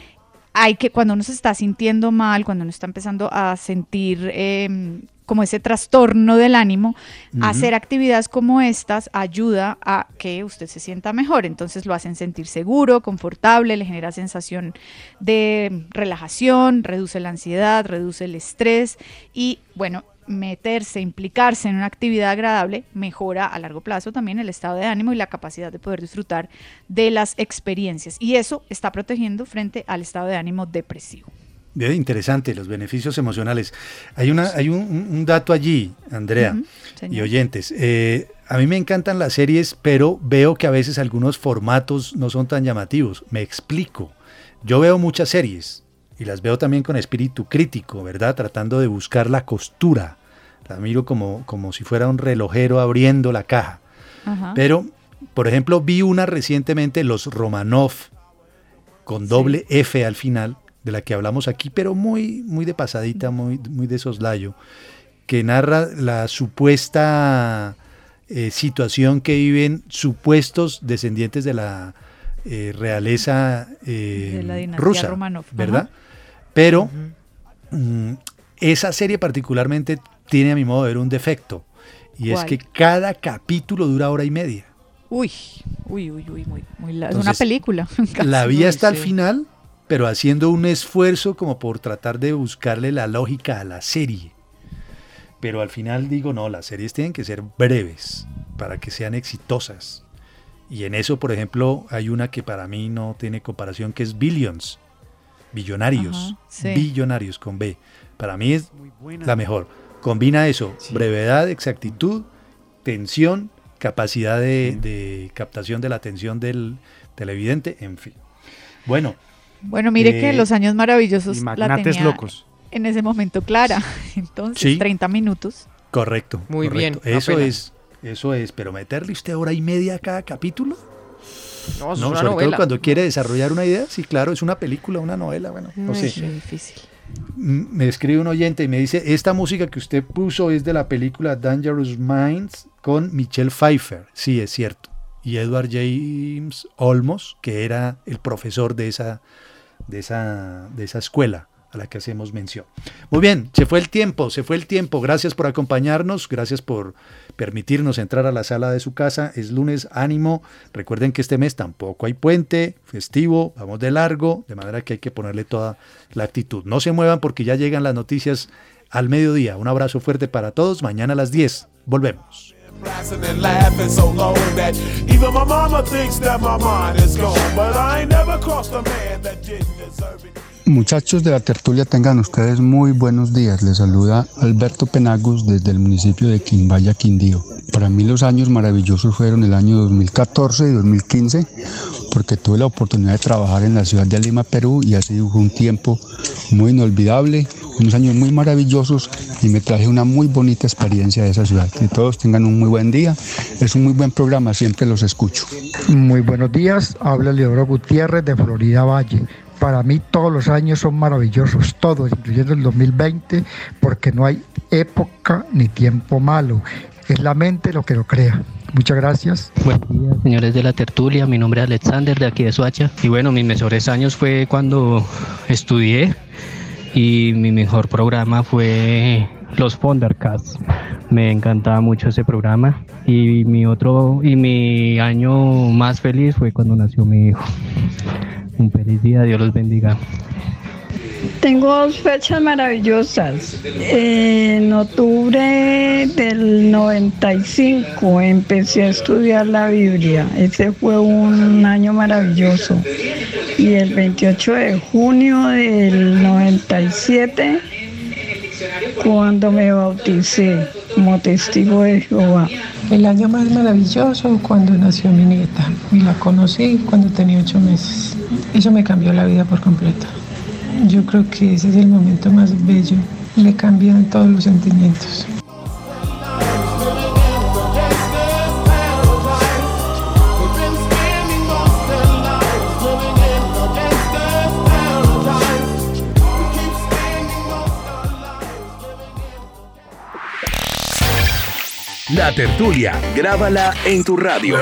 hay que, cuando uno se está sintiendo mal, cuando uno está empezando a sentir eh, como ese trastorno del ánimo, hacer actividades como estas ayuda a que usted se sienta mejor. Entonces lo hacen sentir seguro, confortable, le genera sensación de relajación, reduce la ansiedad, reduce el estrés y bueno, meterse, implicarse en una actividad agradable mejora a largo plazo también el estado de ánimo y la capacidad de poder disfrutar de las experiencias. Y eso está protegiendo frente al estado de ánimo depresivo. Bien, interesante, los beneficios emocionales. Hay, una, hay un, un- dato allí, Andrea Ujú, y señor. oyentes. Eh, a mí me encantan las series, pero veo que a veces algunos formatos no son tan llamativos. Me explico. Yo veo muchas series y las veo también con espíritu crítico, ¿verdad? Tratando de buscar la costura. Las miro como, como si fuera un relojero abriendo la caja. Ajá. Pero, por ejemplo, vi una recientemente, Los Romanov, con doble F al final, de la que hablamos aquí, pero muy, muy de pasadita, muy, muy de soslayo, que narra la supuesta eh, situación que viven supuestos descendientes de la eh, realeza eh, De la dinastía rusa, Romanov, ¿verdad? ajá. Pero mm, esa serie particularmente tiene a mi modo de ver un defecto, y es que cada capítulo dura hora y media. Uy, uy, uy, uy, muy, muy es una película. La vi hasta el final, pero haciendo un esfuerzo como por tratar de buscarle la lógica a la serie. Pero al final digo, no, las series tienen que ser breves para que sean exitosas. Y en eso, por ejemplo, hay una que para mí no tiene comparación, que es Billions. Billonarios. Ajá, sí. Billonarios con B. Para mí es la mejor. Combina eso, brevedad, exactitud, tensión, capacidad de, de captación de la atención del televidente, en fin. Bueno. Bueno, mire que eh, los años maravillosos y la magnates tenía locos. en ese momento clara. Entonces, Sí. 30 minutos. Correcto. Muy correcto. bien, Eso apenas. es, eso es, pero meterle usted hora y media a cada capítulo. No, es No, una sobre novela. todo cuando quiere desarrollar una idea, sí, claro, es una película, una novela, bueno, no sé. Muy difícil. Mm, Me escribe un oyente y me dice, esta música que usted puso es de la película Dangerous Minds con Michelle Pfeiffer. Sí, es cierto. Y Edward James Olmos, que era el profesor de esa, de esa, de esa escuela a la que hacemos mención. Muy bien, se fue el tiempo, se fue el tiempo. Gracias por acompañarnos, gracias por permitirnos entrar a la sala de su casa. Es lunes, ánimo. Recuerden que este mes tampoco hay puente, festivo, vamos de largo, de manera que hay que ponerle toda la actitud. No se muevan porque ya llegan las noticias al mediodía. Un abrazo fuerte para todos. Mañana a las 10. Volvemos. Muchachos de la tertulia, tengan ustedes muy buenos días. Les saluda Alberto Penagos desde el municipio de Quimbaya, Quindío. Para mí los años maravillosos fueron el año 2014 y 2015 porque tuve la oportunidad de trabajar en la ciudad de Lima, Perú y ha sido un tiempo muy inolvidable, unos años muy maravillosos y me traje una muy bonita experiencia de esa ciudad. Que todos tengan un muy buen día, es un muy buen programa, siempre los escucho. Muy buenos días, habla Leodoro Gutiérrez de Florida Valle. Para mí todos los años son maravillosos, todos, incluyendo el 2020, porque no hay época ni tiempo malo. Es la mente lo que lo crea. Muchas gracias. Buenos días, señores de la tertulia. Mi nombre es Alexander, de aquí de Suacha. Y bueno, mis mejores años fue cuando estudié y mi mejor programa fue los Fondercast. Me encantaba mucho ese programa. Y mi otro y mi año más feliz fue cuando nació mi hijo. Un feliz día, Dios los bendiga. Tengo dos fechas maravillosas. En octubre del 95 empecé a estudiar la Biblia. Ese fue un año maravilloso. Y el 28 de junio del 97, cuando me bauticé como testigo de Jehová. El año más maravilloso cuando nació mi nieta. Y la conocí cuando tenía ocho meses. Eso me cambió la vida por completo. Yo creo que ese es el momento más bello. Me cambian todos los sentimientos. La tertulia, grábala en tu radio.